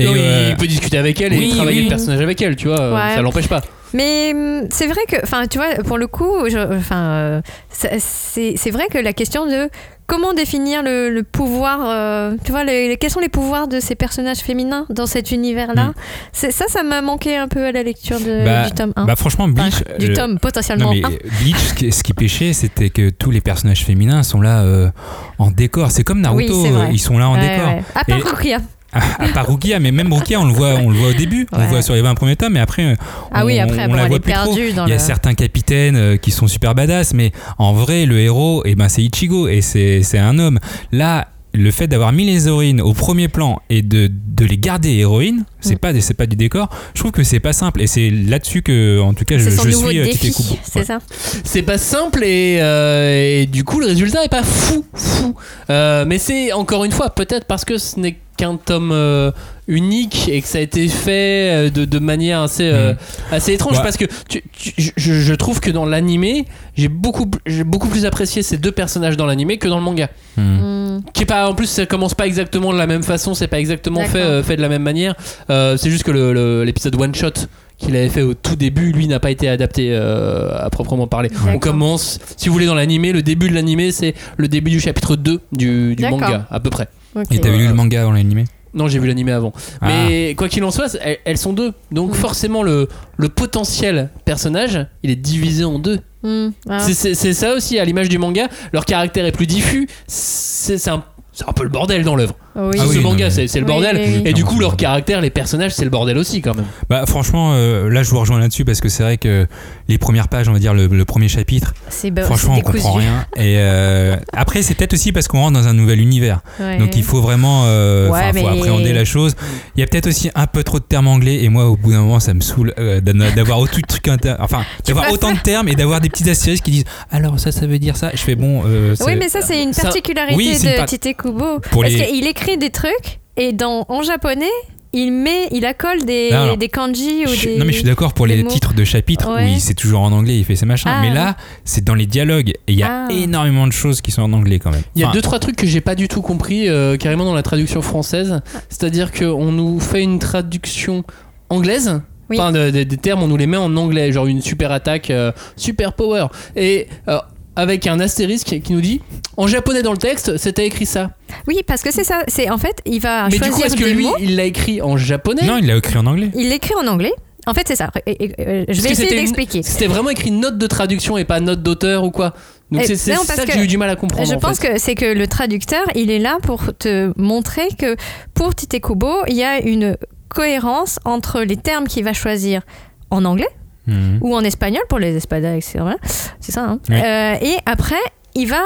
Et Non, euh, il peut discuter avec elle et travailler oui. le personnage avec elle, tu vois, Ouais. ça l'empêche pas. Mais hum, c'est vrai que, enfin, tu vois, pour le coup, enfin, euh, c'est vrai que la question de comment définir le, le pouvoir, euh, tu vois, les- les- quels sont les pouvoirs de ces personnages féminins dans cet univers-là, Mm. c'est ça, ça m'a manqué un peu à la lecture de, Bah, du tome 1. bah franchement Bleach. Enfin, du euh, tome potentiellement Non mais 1. Bleach, ce qui, ce qui pêchait, c'était que tous les personnages féminins sont là euh, en décor. C'est comme Naruto, Oui, euh, ils sont là en Ouais, décor. ouais. À part Et- Rukia. À part Rukia, mais même Rukia, on le voit, on le voit au début, on le voit sur les 20 premiers tomes, mais après, euh, Ah oui, on- après, on la voit est plus trop. perdue dans Il y a le- certains capitaines euh, qui sont super badass, mais en vrai, le héros, eh ben, c'est Ichigo et c'est c'est un homme. Là, le fait d'avoir mis les héroïnes au premier plan et de, de les garder héroïnes, c'est Mm. pas, c'est pas du décor. Je trouve que c'est pas simple et c'est là-dessus que, en tout cas, je, je suis euh, défi, Tite Kubo. c'est Ouais. ça C'est pas simple et, euh, et du coup le résultat est pas fou, fou. Euh, mais c'est encore une fois peut-être parce que ce n'est qu'un tome euh, unique et que ça a été fait euh, de, de manière assez, euh, Mhm. assez étrange Ouais. parce que tu- tu- je, je trouve que dans l'animé j'ai beaucoup, j'ai beaucoup plus apprécié ces deux personnages dans l'animé que dans le manga. Hmm. Hmm. Qui est pas, en plus, ça commence pas exactement de la même façon, c'est pas exactement fait, euh, de la même manière. Euh, c'est juste que le- le- l'épisode one shot qu'il avait fait au tout début, lui n'a pas été adapté euh, à proprement parler. On commence, si vous voulez, dans l'animé, le début de l'animé, c'est le début du chapitre 2 du, manga, à peu près. Ok. Et t'avais lu le manga avant l'animé? Non, j'ai vu l'animé avant. Ah. Mais quoi qu'il en soit, elles, elles sont deux. Donc Mm. forcément, le, le potentiel personnage, il est divisé en deux. Hmm. Ah. C'est- ça aussi, à l'image du manga, leur caractère est plus diffus. C'est c'est un, c'est un peu le bordel dans l'œuvre. Oui. Ah Ce oui, non, manga, c'est le Oui, bordel. oui, oui. Et du coup, leur caractère, les personnages, c'est le bordel aussi quand même. Bah franchement, euh, là je vous rejoins là-dessus parce que c'est vrai que les premières pages, on va dire le, le premier chapitre, bah, franchement on comprend rien. Et euh, après c'est peut-être aussi parce qu'on rentre dans un nouvel univers. Ouais. Donc il faut vraiment euh, Ouais, faut mais- appréhender la chose. Il y a peut-être aussi un peu trop de termes anglais et moi au bout d'un moment ça me saoule euh, d'avoir autant de trucs inter- enfin d'avoir autant de termes et d'avoir des petits astérisques qui disent alors ça ça veut dire ça? Je fais bon. euh, Oui, mais ça, c'est une Ça- particularité Oui, c'est une de par- Tite Kubo. Pour Parce les- qu'il écrit des trucs et dans, en japonais, il met, il accole des, Non, non. des kanji ou Je suis- des. Non mais je suis d'accord pour les mots. titres de chapitres Ouais. où il- c'est toujours en anglais, il fait ses machins. Ah, mais ouais. là, c'est dans les dialogues et il y a Ah. énormément de choses qui sont en anglais quand même. Il y a Enfin, deux trois trucs que j'ai pas du tout compris euh, carrément dans la traduction française. C'est-à-dire qu'on nous fait une traduction anglaise. Oui. Enfin, de- de- des termes, on nous les met en anglais, genre une super attaque, euh, super power. Et euh, avec un astérisque qui nous dit en japonais dans le texte, c'était écrit ça. Oui, parce que c'est ça. C'est en fait, il va Mais du choisir coup, est-ce que lui, mots. il l'a écrit en japonais? Non, il l'a écrit en anglais. Il l'écrit en anglais. En fait, c'est ça. Et- et- euh, je vais essayer d'expliquer. C'était vraiment écrit note de traduction et pas note d'auteur ou quoi. Donc c'est c'est non, ça que, que j'ai eu du mal à comprendre. Je en pense fait. que c'est que le traducteur, il est là pour te montrer que pour Tite Kubo, il y a une cohérence entre les termes qu'il va choisir en anglais Mhm. ou en espagnol pour les espadas, etc. Voilà. C'est ça. hein. Oui. Euh, et après, il va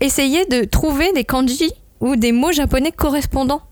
essayer de trouver des kanji ou des mots japonais correspondants.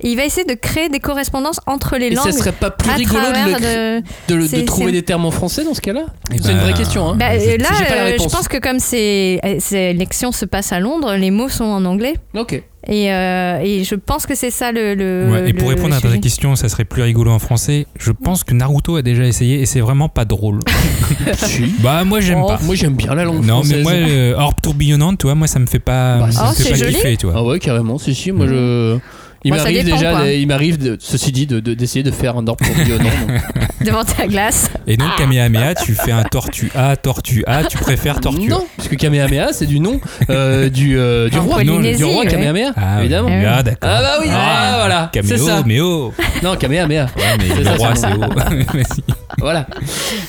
Et il va essayer de créer des correspondances entre les Et langues. ça serait pas plus rigolo de, le- de- de le- de c'est- trouver c'est- des termes en français dans ce cas-là? Eh C'est une ben, vraie question. Hein. Bah, euh, là, j'ai pas la euh, je pense que comme c'est, c'est- l'élection se passe à Londres, les mots sont en anglais. Ok. Et, euh, et je pense que c'est ça le. le- Ouais, et pour le répondre à ta question, ça serait plus rigolo en français. Je pense que Naruto a déjà essayé et c'est vraiment pas drôle. bah moi j'aime Oh. pas. Moi j'aime bien la langue Non française. mais moi euh, orbe tourbillonnante, tu vois, moi ça me fait pas, Bah, ça me oh, fait c'est pas joli. kiffer, tu vois. Ah ouais, carrément, si, si, moi je. Il m'arrive dépend, déjà, quoi. il m'arrive, de- ceci dit, de- de- d'essayer de, faire un orbe tourbillonnant. donc. Devant ta glace. Et donc Kamehameha, tu fais un tortue A, tortue A, tu préfères tortue A. Non, parce que Kamehameha, c'est du nom euh, du, euh, du En roi. Polynésie, du roi ouais. Kamehameha, Ah, évidemment. oui. Ah, d'accord. Ah bah oui, ah, voilà, c'est Caméo, ça. mais oh Non, Kamehameha. Ouais, mais C'est le ça, roi c'est c'est bon. haut. Vas-y. Voilà.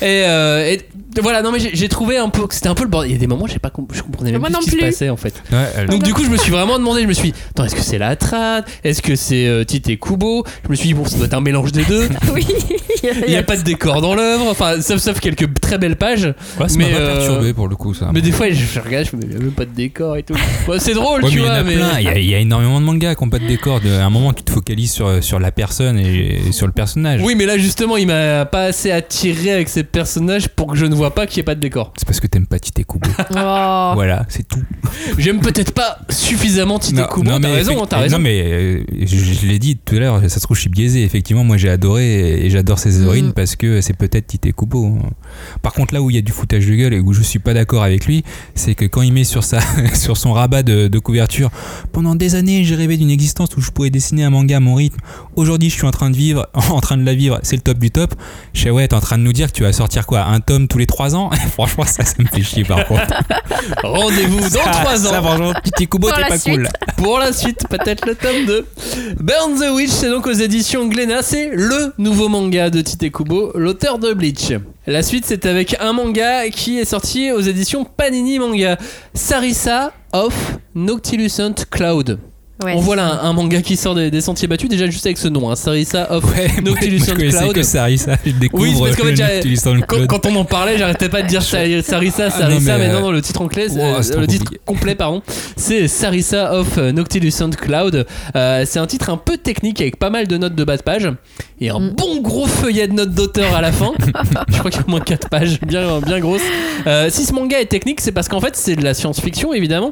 Et, euh, et voilà, non mais j'ai trouvé un peu que c'était un peu le bordel. Il y a des moments, j'ai pas comp- je comprenais même Moi plus non ce qui se passait en fait. Ouais, elle- Donc du coup, je me suis vraiment demandé, je me suis dit, attends, est-ce que c'est la trad? Est-ce que c'est euh, Tite et Kubo? Je me suis dit, bon, ça doit être un mélange des deux. oui. Il n'y a pas de décor dans l'œuvre, enfin, sauf, sauf quelques très belles pages. Ouais, ça mais, m'a pas euh, perturbé pour le coup ça. Mais des fois, je, je regarde, je me dis, il y a même pas de décor et tout. Bon, c'est drôle, Ouais, tu mais il y en vois, a mais. plein. Il y, a- il y a énormément de mangas qui n'ont pas de décor. De, à un moment, tu te focalises sur, sur la personne et, et sur le personnage. Oui, mais là, justement, il m'a pas assez attiré avec ces personnages pour que je ne vois pas qu'il n'y ait pas de décor. C'est parce que t'aimes pas Tite Kubo. Oh. voilà, c'est tout. J'aime peut-être pas suffisamment Tite et Kubo, t'as raison, t'as raison. Non, mais euh, je, je l'ai dit tout à l'heure, ça se trouve, je suis biaisé. Effectivement, moi j'ai adoré et j'adore ces héroïnes Mm. parce que c'est peut-être Tite Kubo. hein. Par contre, là où il y a du foutage de gueule et où je suis pas d'accord avec lui, c'est que quand il met sur, sa, sur son rabat de, de couverture Pendant des années, j'ai rêvé d'une existence où je pourrais dessiner un manga à mon rythme. Aujourd'hui, je suis en train de vivre, en train de la vivre, c'est le top du top. Je sais, ouais, t'es en train de nous dire que tu vas sortir quoi Un tome tous les 3 ans Franchement, ça, ça me fait chier par contre. Rendez-vous dans Ça- 3 Ça, ans franchement, Tite Kubo, Pour t'es la pas suite. cool. pour la suite, peut-être le tome 2. Burn the Witch, c'est donc aux éditions Glénat, c'est le nouveau manga de Tite Kubo, l'auteur de Bleach. La suite, c'est avec un manga qui est sorti aux éditions Panini Manga, Sarissa of Noctilucent Cloud. Ouais, On voit là un, un manga qui sort des, des sentiers battus, déjà juste avec ce nom, hein, Sarissa of Nautilus je on connaissais Cloud. que Sarissa, je découvre Oui, c'est parce qu'en fait, le j'avais- Nautilus on Quand, Cloud. quand on en parlait, j'arrêtais pas de dire Sa- Sarissa, Ah, Sarissa, non, mais, mais, non, euh, non, le titre anglais, wow, c'est euh, le titre compliqué. complet, pardon, c'est Sarissa of euh, Nautilus on Cloud. Euh, c'est un titre un peu technique avec pas mal de notes de bas de page et un Mm. bon gros feuillet de notes d'auteur à la fin. Je crois qu'il y a au moins 4 pages, bien, bien grosses. Euh, si ce manga est technique, c'est parce qu'en fait, c'est de la science-fiction, évidemment.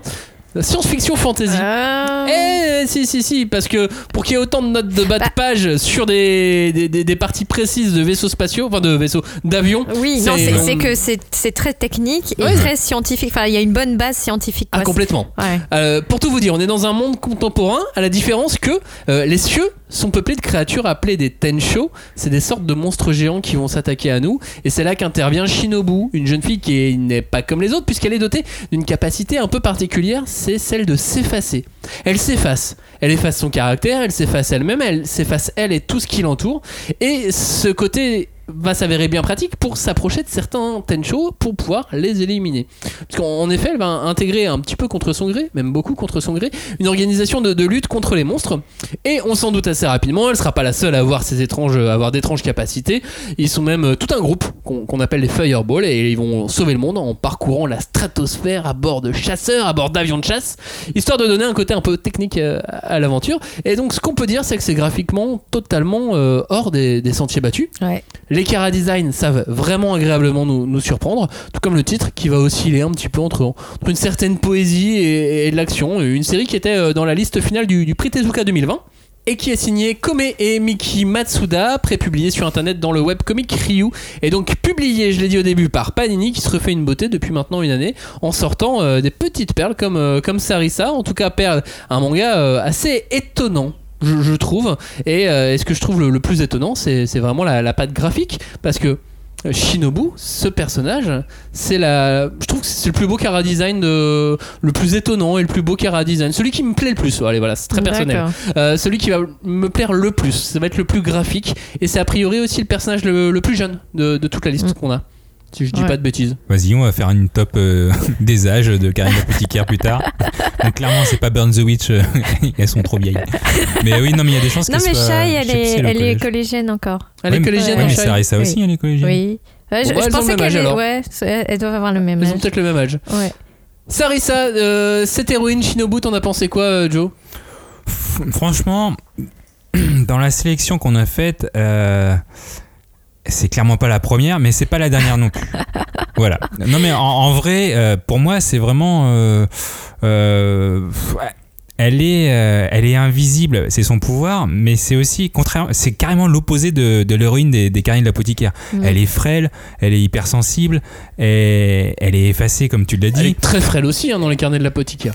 Science-fiction fantasy. Ah. Eh si si si parce que pour qu'il y ait autant de notes de bas de Bah. page sur des, des, des- des parties précises de vaisseaux spatiaux enfin de vaisseaux d'avions Oui, c'est- non, c'est que c'est très technique et Ouais. très scientifique. Enfin, il y a une bonne base scientifique. ah complètement Ouais. Euh, pour tout vous dire on est dans un monde contemporain à la différence que euh, les cieux sont peuplés de créatures appelées des Tensho c'est des sortes de monstres géants qui vont s'attaquer à nous. Et c'est là qu'intervient Shinobu une jeune fille qui est- n'est pas comme les autres puisqu'elle est dotée d'une capacité un peu particulière c'est celle de s'effacer. Elle s'efface. Elle efface son caractère elle s'efface elle-même elle s'efface elle et tout ce qui l'entoure. Et ce côté va s'avérer bien pratique pour s'approcher de certains Tencho pour pouvoir les éliminer. Parce qu'en en effet, elle va intégrer un petit peu contre son gré, même beaucoup contre son gré, une organisation de, de lutte contre les monstres. Et on s'en doute assez rapidement, elle sera pas la seule à avoir ces étranges, à avoir d'étranges capacités. Ils sont même euh, tout un groupe qu'on appelle les Fireball et ils vont sauver le monde en parcourant la stratosphère à bord de chasseurs, à bord d'avions de chasse, histoire de donner un côté un peu technique euh, à l'aventure. Et donc, ce qu'on peut dire, c'est que c'est graphiquement totalement euh, hors des, des sentiers battus. Ouais. Les Cara Design savent vraiment agréablement nous, surprendre, tout comme le titre qui va osciller un petit peu entre, entre une certaine poésie et, et de l'action. Une série qui était euh, dans la liste finale du, prix Tezuka 2020 et qui est signée Kome et Miki Matsuda, prépublié sur internet dans le webcomic Ryu, et donc publié, je l'ai dit au début, par Panini, qui se refait une beauté depuis maintenant une année, en sortant euh, des petites perles comme, euh, comme Sarissa, en tout cas perle, un manga assez étonnant. Je, je trouve et, euh, et ce que je trouve le, le plus étonnant c'est c'est vraiment la, la patte graphique parce que euh, Shinobu, ce personnage, c'est la. Je trouve que c'est le plus beau Kara design, de... le plus étonnant et le plus beau Kara design. Celui qui me plaît le plus. Allez, voilà, c'est très personnel. Euh, celui qui va me plaire le plus, ça va être le plus graphique et c'est a priori aussi le personnage le, le plus jeune de, de toute la liste Mm. qu'on a. Si je dis Ouais. pas de bêtises. Vas-y, on va faire une top euh, des âges de Karine Apothicaire plus tard. Donc clairement, c'est pas Burn the Witch, euh, elles sont trop vieilles. Mais oui, non, mais il y a des chances Non, qu'elles mais soient- Shai, elle est, elle est collégienne encore. Elle est collégienne Ouais, en mais Shai Sarissa aussi, elle est collégienne. Oui. Ouais, je, Bon, pensais même qu'elle âge, est- alors. ouais, elles doivent avoir le même Elles ont âge. peut-être le même âge. Ouais. Sarissa, euh, cette héroïne Shinobu, t'en as pensé quoi, euh, Joe? Franchement, dans la sélection qu'on a faite, euh, c'est clairement pas la première, mais c'est pas la dernière non plus. voilà. Non, mais en, en vrai, euh, pour moi, c'est vraiment. euh, euh, elle est, euh, elle est invisible, c'est son pouvoir, mais c'est aussi contraire, c'est carrément l'opposé de, de l'héroïne des, des Karine de l'apothicaire. Mm. Elle est frêle, elle est hypersensible, et elle est effacée comme tu l'as Elle dit. est très frêle aussi hein, dans les carnets de l'apothicaire.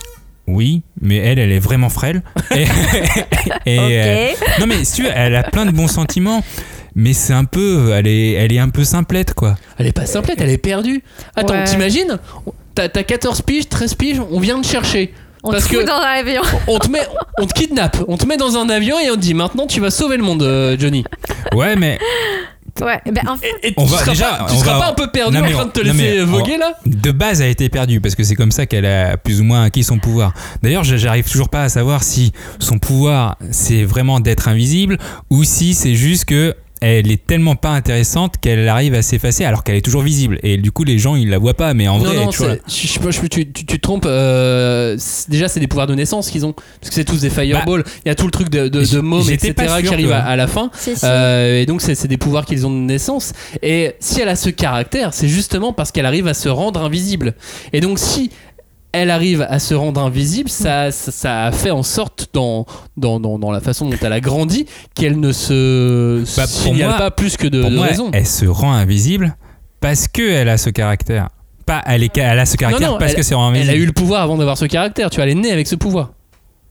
Oui, mais elle, elle est vraiment frêle. Et, euh, non mais si tu veux, elle a plein de bons sentiments, mais c'est un peu, elle est, elle est un peu simplette quoi. Elle est pas simplette, elle est perdue. Attends, Ouais. t'imagines T'as t'as 14 piges, 13 piges, on vient de chercher. On Parce te fout que- dans l'avion. On te met, on te kidnappe, on te met dans un avion et on te dit maintenant tu vas sauver le monde, euh, Johnny. Ouais, mais Ouais. Ben, en fait, Et, et On tu va- seras, déjà, pas, tu on seras va- pas un peu perdu en train de te laisser mais on- voguer là de base, elle a été perdue parce que c'est comme ça qu'elle a plus ou moins acquis son pouvoir. D'ailleurs, je- j'arrive toujours pas à savoir si son pouvoir c'est vraiment d'être invisible ou si c'est juste que elle est tellement pas intéressante qu'elle arrive à s'effacer alors qu'elle est toujours visible et du coup les gens ils la voient pas mais en Non, vrai elle non, est toujours là. c'est- je, je- je- tu, tu- tu te trompes. euh, déjà, c'est des pouvoirs de naissance qu'ils ont. Parce que c'est tous des fireballs. Il y a tout le truc de, de, de j'étais etc. qui arrive que- à, à la fin. Euh, et donc, c'est c'est des pouvoirs qu'ils ont de naissance. Et si elle a ce caractère, c'est justement parce qu'elle arrive à se rendre invisible. Et donc, si elle arrive à se rendre invisible, ça, ça, ça a fait en sorte dans, dans, dans, dans la façon dont elle a grandi qu'elle ne se Bah, pour signale moi- pas plus que de, Pour de moi, raison. elle se rend invisible parce que elle a ce caractère. Pas elle, est, elle a ce caractère Non, non, parce que c'est rend Elle invisible. a eu le pouvoir avant d'avoir ce caractère. Tu vois, elle est née avec ce pouvoir.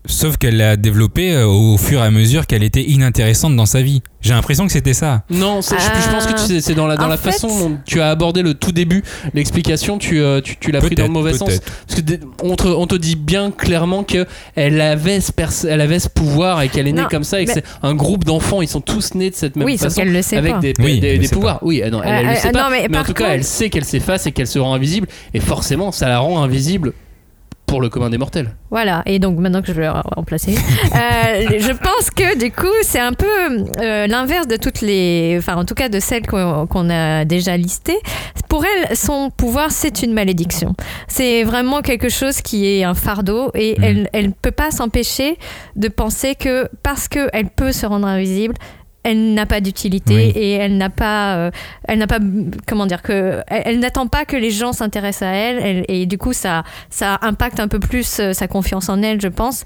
Sauf qu'elle l'a développé euh, au fur et à mesure qu'elle était inintéressante dans sa vie. J'ai l'impression que c'était ça. Non, c'est- je, je pense que tu sais, c'est dans la, dans En la fait- façon dont tu as abordé le tout début, l'explication, tu, euh, tu, tu l'as pris dans le mauvais sens. Parce que on te, on te dit bien clairement que elle avait ce, elle avait ce pouvoir et qu'elle est née Non, comme ça et que c'est un groupe d'enfants, ils sont tous nés de cette même oui, sauf façon. qu'elle le sait Avec pas. des, Oui, des- pouvoirs. Oui, elle, non, elle, elle Euh, le sait euh, pas. non, mais mais en tout cas, elle sait qu'elle s'efface et qu'elle se rend invisible. Et forcément, ça la rend invisible pour le commun des mortels. Voilà, et donc maintenant que je vais remplacer, euh, je pense que du coup c'est un peu euh, l'inverse de toutes les, enfin en tout cas de celles qu'on a déjà listées. Pour elle, son pouvoir c'est une malédiction. C'est vraiment quelque chose qui est un fardeau et Mhm. elle elle peut pas s'empêcher de penser que parce que elle peut se rendre invisible. Elle n'a pas d'utilité Oui. et elle n'a pas, euh, elle n'a pas, comment dire que, elle, elle n'attend pas que les gens s'intéressent à elle, elle- et du coup ça, ça impacte un peu plus euh, sa confiance en elle, je pense.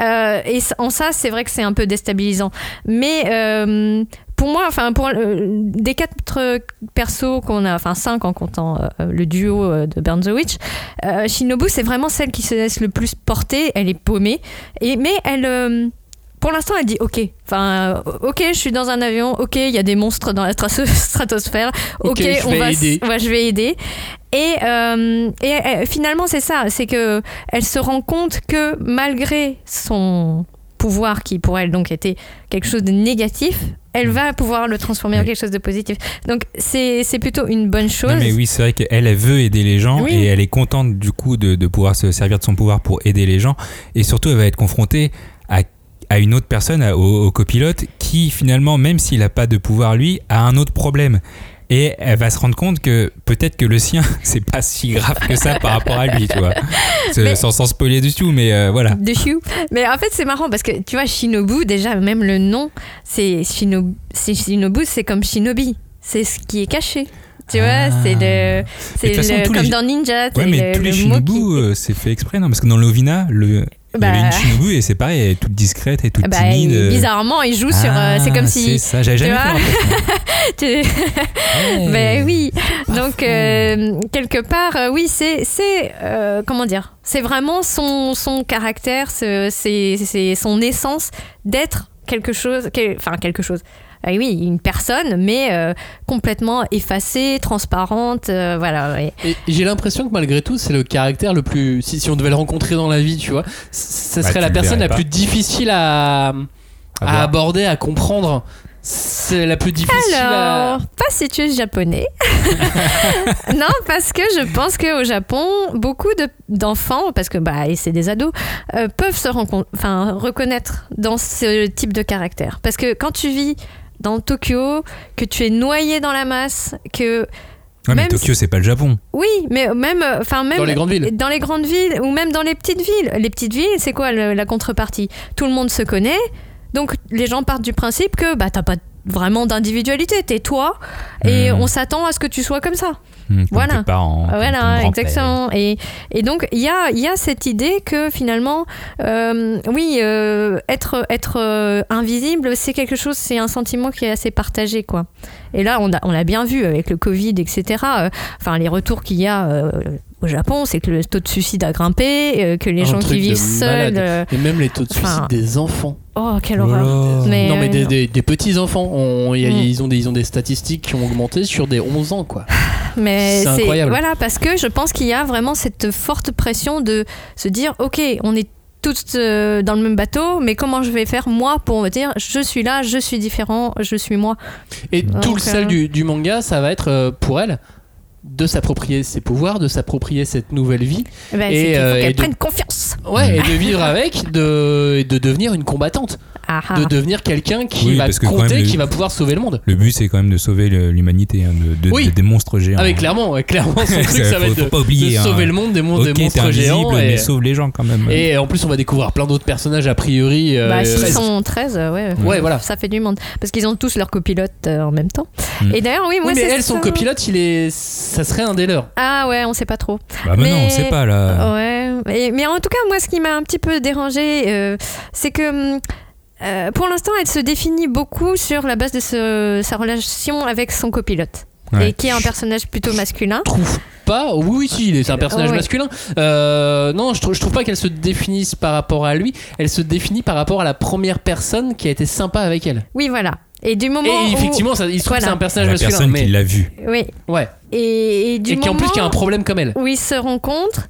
Euh, et en ça, c'est vrai que c'est un peu déstabilisant. Mais pour moi, enfin pour des quatre persos qu'on a, enfin cinq en comptant le duo de Burn the Witch, Shinobu c'est vraiment celle qui se laisse le plus porter. Elle est paumée, et mais elle pour l'instant, elle dit OK. Enfin, euh, OK, je suis dans un avion. OK, il y a des monstres dans la strato- stratosphère. OK, on vais va, s- aider. ouais, je vais aider. Et, euh, et euh, finalement, c'est ça. C'est que elle se rend compte que malgré son pouvoir qui pour elle donc était quelque chose de négatif, elle va pouvoir le transformer en quelque chose de positif. Donc c'est c'est plutôt une bonne chose. Non, mais oui, c'est vrai qu'elle, elle veut aider les gens Oui. et elle est contente du coup de, de pouvoir se servir de son pouvoir pour aider les gens. Et surtout, elle va être confrontée à, à une autre personne, à- au, au copilote, qui finalement, même s'il n'a pas de pouvoir lui, a un autre problème. Et elle va se rendre compte que peut-être que le sien, c'est pas si grave que ça par rapport à lui, tu vois. Mais- Sans, sans spoiler du tout, mais euh, voilà. de Hugh. Mais en fait, c'est marrant parce que tu vois, Shinobu, déjà, même le nom, c'est Shinobu, c'est Shinobu, c'est comme Shinobi. C'est ce qui est caché. Tu vois, Ah. c'est le. C'est les comme dans Ninja. Ouais, mais le- tous les le Shinobu, qui- euh, c'est fait exprès, non Parce que dans l'Ovina, le. Il y Bah. avait une Shinobu et c'est pareil, elle est toute discrète et toute Bah, timide. il- bizarrement, il joue sur. euh, c'est Ah, comme si. C'est ça, j'avais jamais fait l'impression. Ben oui. Donc euh, quelque part, euh, oui, c'est c'est comment dire, c'est vraiment son son caractère, ce- c'est c'est son essence d'être quelque chose, quel- enfin quelque chose. Ah oui, une personne, mais euh, complètement effacée, transparente, euh, voilà. ouais. J'ai l'impression que malgré tout, c'est le caractère le plus. Si, si on devait le rencontrer dans la vie, tu vois, ce Bah, serait la personne la pas. plus difficile à, À à voir. aborder, à comprendre. C'est la plus difficile à. Alors, pas si tu es japonais. non, parce que je pense qu'au Japon, beaucoup de- d'enfants, parce que bah, c'est des ados, euh, peuvent se enfin, reconnaître dans ce type de caractère. Parce que quand tu vis dans Tokyo, que tu es noyé dans la masse, que Ouais, mais même Tokyo, c'est pas le Japon. oui, mais même, euh, enfin même Dans les grandes villes. dans les grandes villes ou même dans les petites villes. Les petites villes, c'est quoi le- la contrepartie? Tout le monde se connaît, donc les gens partent du principe que bah t'as pas vraiment d'individualité, t'es toi, et Hmm. on s'attend à ce que tu sois comme ça. Hmm, Voilà. tes parents. Voilà, exactement. Et, et donc, il y a, y a cette idée que finalement, euh, oui, euh, être, être euh, invisible, c'est quelque chose, c'est un sentiment qui est assez partagé, quoi. Et là, on, a, on l'a bien vu avec le Covid, etc. euh, Enfin, les retours qu'il y a euh, au Japon, c'est que le taux de suicide a grimpé, euh, que les Un gens qui vivent seuls. euh, Et même les taux de suicide Enfin, des enfants. oh, quelle Oh horreur. Mais, non, mais euh, des, des- des petits enfants. On- il y a- Mm. ils, ont des, ils ont des statistiques qui ont augmenté sur des 11 ans, quoi. Mais C'est incroyable. Voilà, parce que je pense qu'il y a vraiment cette forte pression de se dire ok, on est toutes euh, dans le même bateau, mais comment je vais faire moi pour me dire je suis là, je suis différent, je suis moi. Et Donc, tout le sel euh, du, du manga, ça va être euh, pour elle de s'approprier ses pouvoirs, de s'approprier cette nouvelle vie, Eh ben, Et, euh, et qu'elle de- prenne confiance. ouais, et de vivre avec, de, et de devenir une combattante, Ah, ah. de devenir quelqu'un qui Oui, va que compter, le- qui va pouvoir sauver le monde. Le but, c'est quand même de sauver l'humanité, hein, de, de- Oui. de- des monstres géants. Ah mais clairement, clairement son truc, Ça, ça va faut- être faut de, pas oublier, de hein. sauver le monde des, mon- Ok, des monstres invisible, géants. mais Et, sauve les gens quand même. et en plus, on va découvrir plein d'autres personnages a priori. euh, Bah, s'ils 13. sont 13, euh, ouais, Ouais, voilà. ça fait du monde. Parce qu'ils ont tous leur copilote euh, en même temps. Mm. Et d'ailleurs, oui, moi, Oui, mais elle, son copilote, il est, ça serait un des leurs. Ah ouais, on sait pas trop. Bah, mais non, on sait pas là. Ouais, et- mais en tout cas, moi, ce qui m'a un petit peu dérangé, euh, c'est que hum, euh, pour l'instant, elle se définit beaucoup sur la base de ce- sa relation avec son copilote. Ouais. Et qui est un personnage plutôt masculin. trouve pas. Oui, oui, si, il est- c'est un personnage Oh, ouais. masculin. Euh, non, je trouve, je trouve pas qu'elle se définisse par rapport à lui. Elle se définit par rapport à la première personne qui a été sympa avec elle. Oui, voilà. Et du moment Et où- effectivement, ça, il se trouve que Voilà. c'est un personnage La masculin. personne mais, qui l'a vu. Oui. ouais. Et, et du Et qui en plus qui a un problème comme elle. où ils se rencontrent,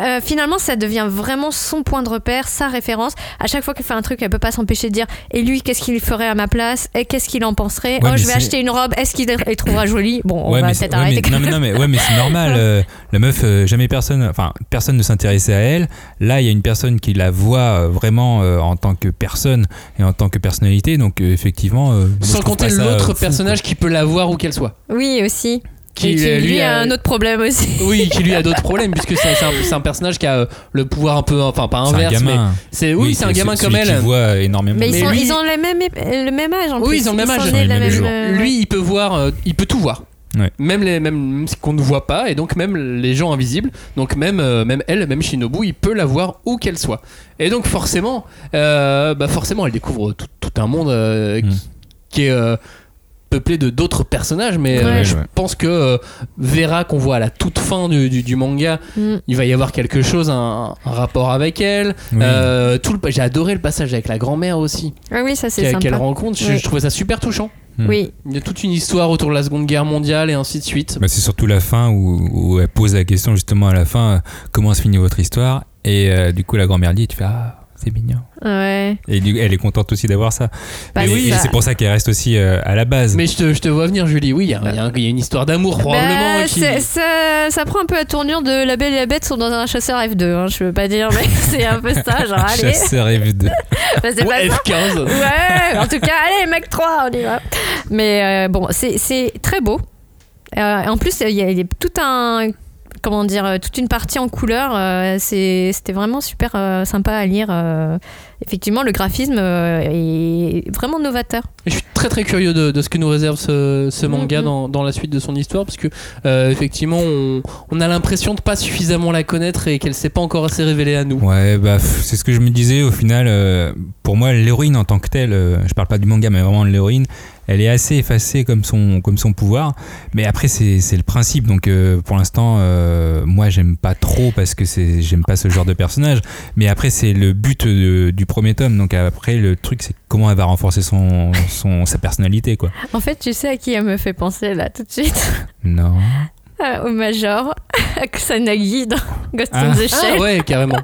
euh, finalement, ça devient vraiment son point de repère, sa référence. À chaque fois qu'elle fait un truc, elle peut pas s'empêcher de dire Et lui, qu'est-ce qu'il ferait à ma place? Et qu'est-ce qu'il en penserait? Ouais, Oh, je vais acheter une robe. Est-ce qu'il trouvera jolie? Bon, on Ouais, va peut-être ouais, arrêter. mais- non, mais, non, mais, ouais, mais c'est normal. euh, la meuf, euh, jamais personne, enfin, personne ne s'intéressait à elle. Là, il y a une personne qui la voit euh, vraiment euh, en tant que personne et en tant que personnalité. Donc, euh, effectivement. euh, Sans compter l'autre personnage qui peut la voir où qu'elle soit. Oui, aussi. Qui, lui, a un autre problème aussi. Oui, qui lui a d'autres problèmes, puisque c'est un, personnage qui a euh, le pouvoir un peu, enfin pas inverse, mais c'est oui, c'est un gamin comme qui elle. voit énormément. Mais, ils, sont, lui- ils ont le même, le même âge en plus. Oui, ils ont le même âge. la même euh, Lui, il peut voir, euh, il peut tout voir. Ouais. Même les, même ce qu'on ne voit pas, et donc même les gens invisibles. Donc même, euh, même elle, même Shinobu, il peut la voir où qu'elle soit. Et donc forcément, euh, bah forcément, elle découvre tout, tout un monde euh, qui, Mm. qui est euh, peuplé de d'autres personnages. Mais euh, Ouais. je Ouais. pense que euh, Vera qu'on voit à la toute fin du, du- du manga, Mm. il va y avoir quelque chose, un, un rapport avec elle. Oui. Euh, tout le, j'ai adoré le passage avec la grand-mère aussi, Ah oui, ça c'est qu'elle sympa. qu'elle rencontre. Je, Oui. je trouvais ça super touchant. Mm. Oui, Il y a toute une histoire autour de la Seconde Guerre mondiale et ainsi de suite. Bah, c'est surtout la fin où, où elle pose la question justement à la fin comment se finit votre histoire? Et euh, du coup la grand-mère dit tu fais ah c'est mignon ouais. et elle est contente aussi d'avoir ça Bah, et, oui, et ça- c'est pour ça qu'elle reste aussi euh, à la base Mais je te, je te vois venir, Julie. Oui, il y, a- y y a une histoire d'amour probablement. Bah, qui... c'est- ça, ça prend un peu la tournure de La Belle et la Bête sont dans un chasseur F2. hein, je veux pas dire, mais c'est un peu ça. Genre, allez, chasseur F2 bah, c'est pas Ouais, ça. F15. Ouais, en tout cas, allez, mec 3, on y va. Mais euh, bon, c'est c'est très beau. Euh, en plus, il y a, il y a tout un. Comment dire, euh, toute une partie en couleur. euh, C'était vraiment super euh, sympa à lire. euh. effectivement, le graphisme euh, est vraiment novateur. Et Je suis très très curieux de, de ce que nous réserve ce, ce manga Mhm. dans, dans la suite de son histoire, parce que euh, effectivement, on, on a l'impression de pas suffisamment la connaître et qu'elle s'est pas encore assez révélée à nous. Ouais, bah, c'est ce que je me disais au final. euh, pour moi, l'héroïne en tant que telle, euh, je parle pas du manga, mais vraiment de l'héroïne, elle est assez effacée comme son, comme son pouvoir. Mais après, c'est le principe. Donc, euh, pour l'instant, euh, moi, j'aime pas trop parce que j'aime pas ce genre de personnage. Mais après, c'est le but de- du premier tome. Donc, après, le truc, c'est comment elle va renforcer son, son, sa personnalité, quoi. En fait, tu sais à qui elle me fait penser là tout de suite Non. Euh, Au Major, à Kusanagi dans Ghost Ah. in the Ah Shell. ouais, carrément.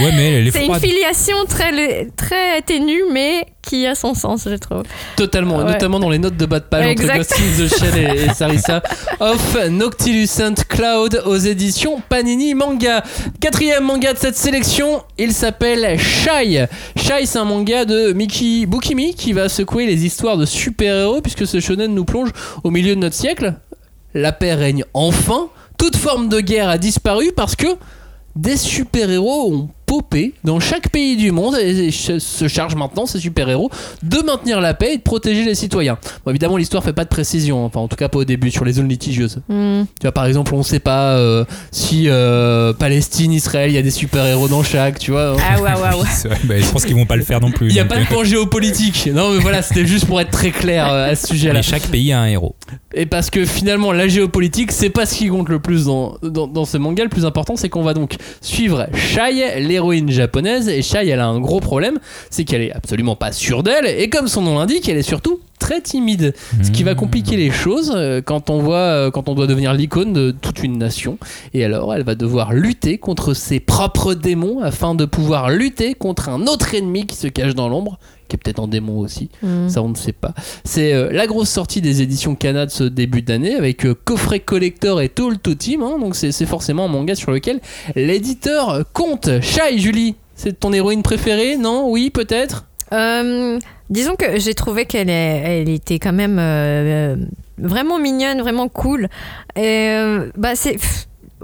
Ouais, mais elle, est C'est une filiation très, très ténue, mais qui a son sens, je trouve. Totalement, Ouais. notamment dans les notes de bas de page entre. Ghost in the Shell et, et Sarissa of Noctilucent Cloud aux éditions Panini Manga. Quatrième manga de cette sélection, il s'appelle Shy. Shy, c'est un manga de Miki Bukimi qui va secouer les histoires de super-héros puisque ce shonen nous plonge au milieu de notre siècle. La paix règne enfin. Toute forme de guerre a disparu parce que des super-héros ont popé dans chaque pays du monde et se chargent maintenant, ces super-héros, de maintenir la paix et de protéger les citoyens. Bon, évidemment, l'histoire fait pas de précision, enfin en tout cas pas au début sur les zones litigieuses. Hmm. Tu vois, par exemple, on sait pas euh, si euh, Palestine, Israël, il y a des super-héros dans chaque, tu vois. Ah ouais, ouais, ouais. C'est vrai, bah, je pense qu'ils vont pas le faire non plus. Il n'y a pas de euh, point géopolitique. Non, mais voilà, c'était juste pour être très clair euh, à ce sujet-là. mais chaque pays a un héros. Et parce que finalement, la géopolitique, c'est pas ce qui compte le plus dans, dans, dans ce manga. Le plus important, c'est qu'on va donc suivre Shai, l'héroïne japonaise. Et Shai, elle a un gros problème, c'est qu'elle est absolument pas sûre d'elle. Et comme son nom l'indique, elle est surtout très timide. Ce qui va compliquer les choses euh, quand on voit, euh, quand on doit devenir l'icône de toute une nation. Et alors, elle va devoir lutter contre ses propres démons afin de pouvoir lutter contre un autre ennemi qui se cache dans l'ombre, qui est peut-être un démon aussi. Hmm. Ça, on ne sait pas. C'est euh, la grosse sortie des éditions Kana de ce début d'année avec euh, coffret collector et tout le tout team. hein. donc, c'est c'est forcément un manga sur lequel l'éditeur compte. Shai, Julie, c'est ton héroïne préférée Non? Oui, peut-être? Euh, disons que j'ai trouvé qu'elle est- elle était quand même vraiment mignonne, vraiment cool. Et euh, bah c'est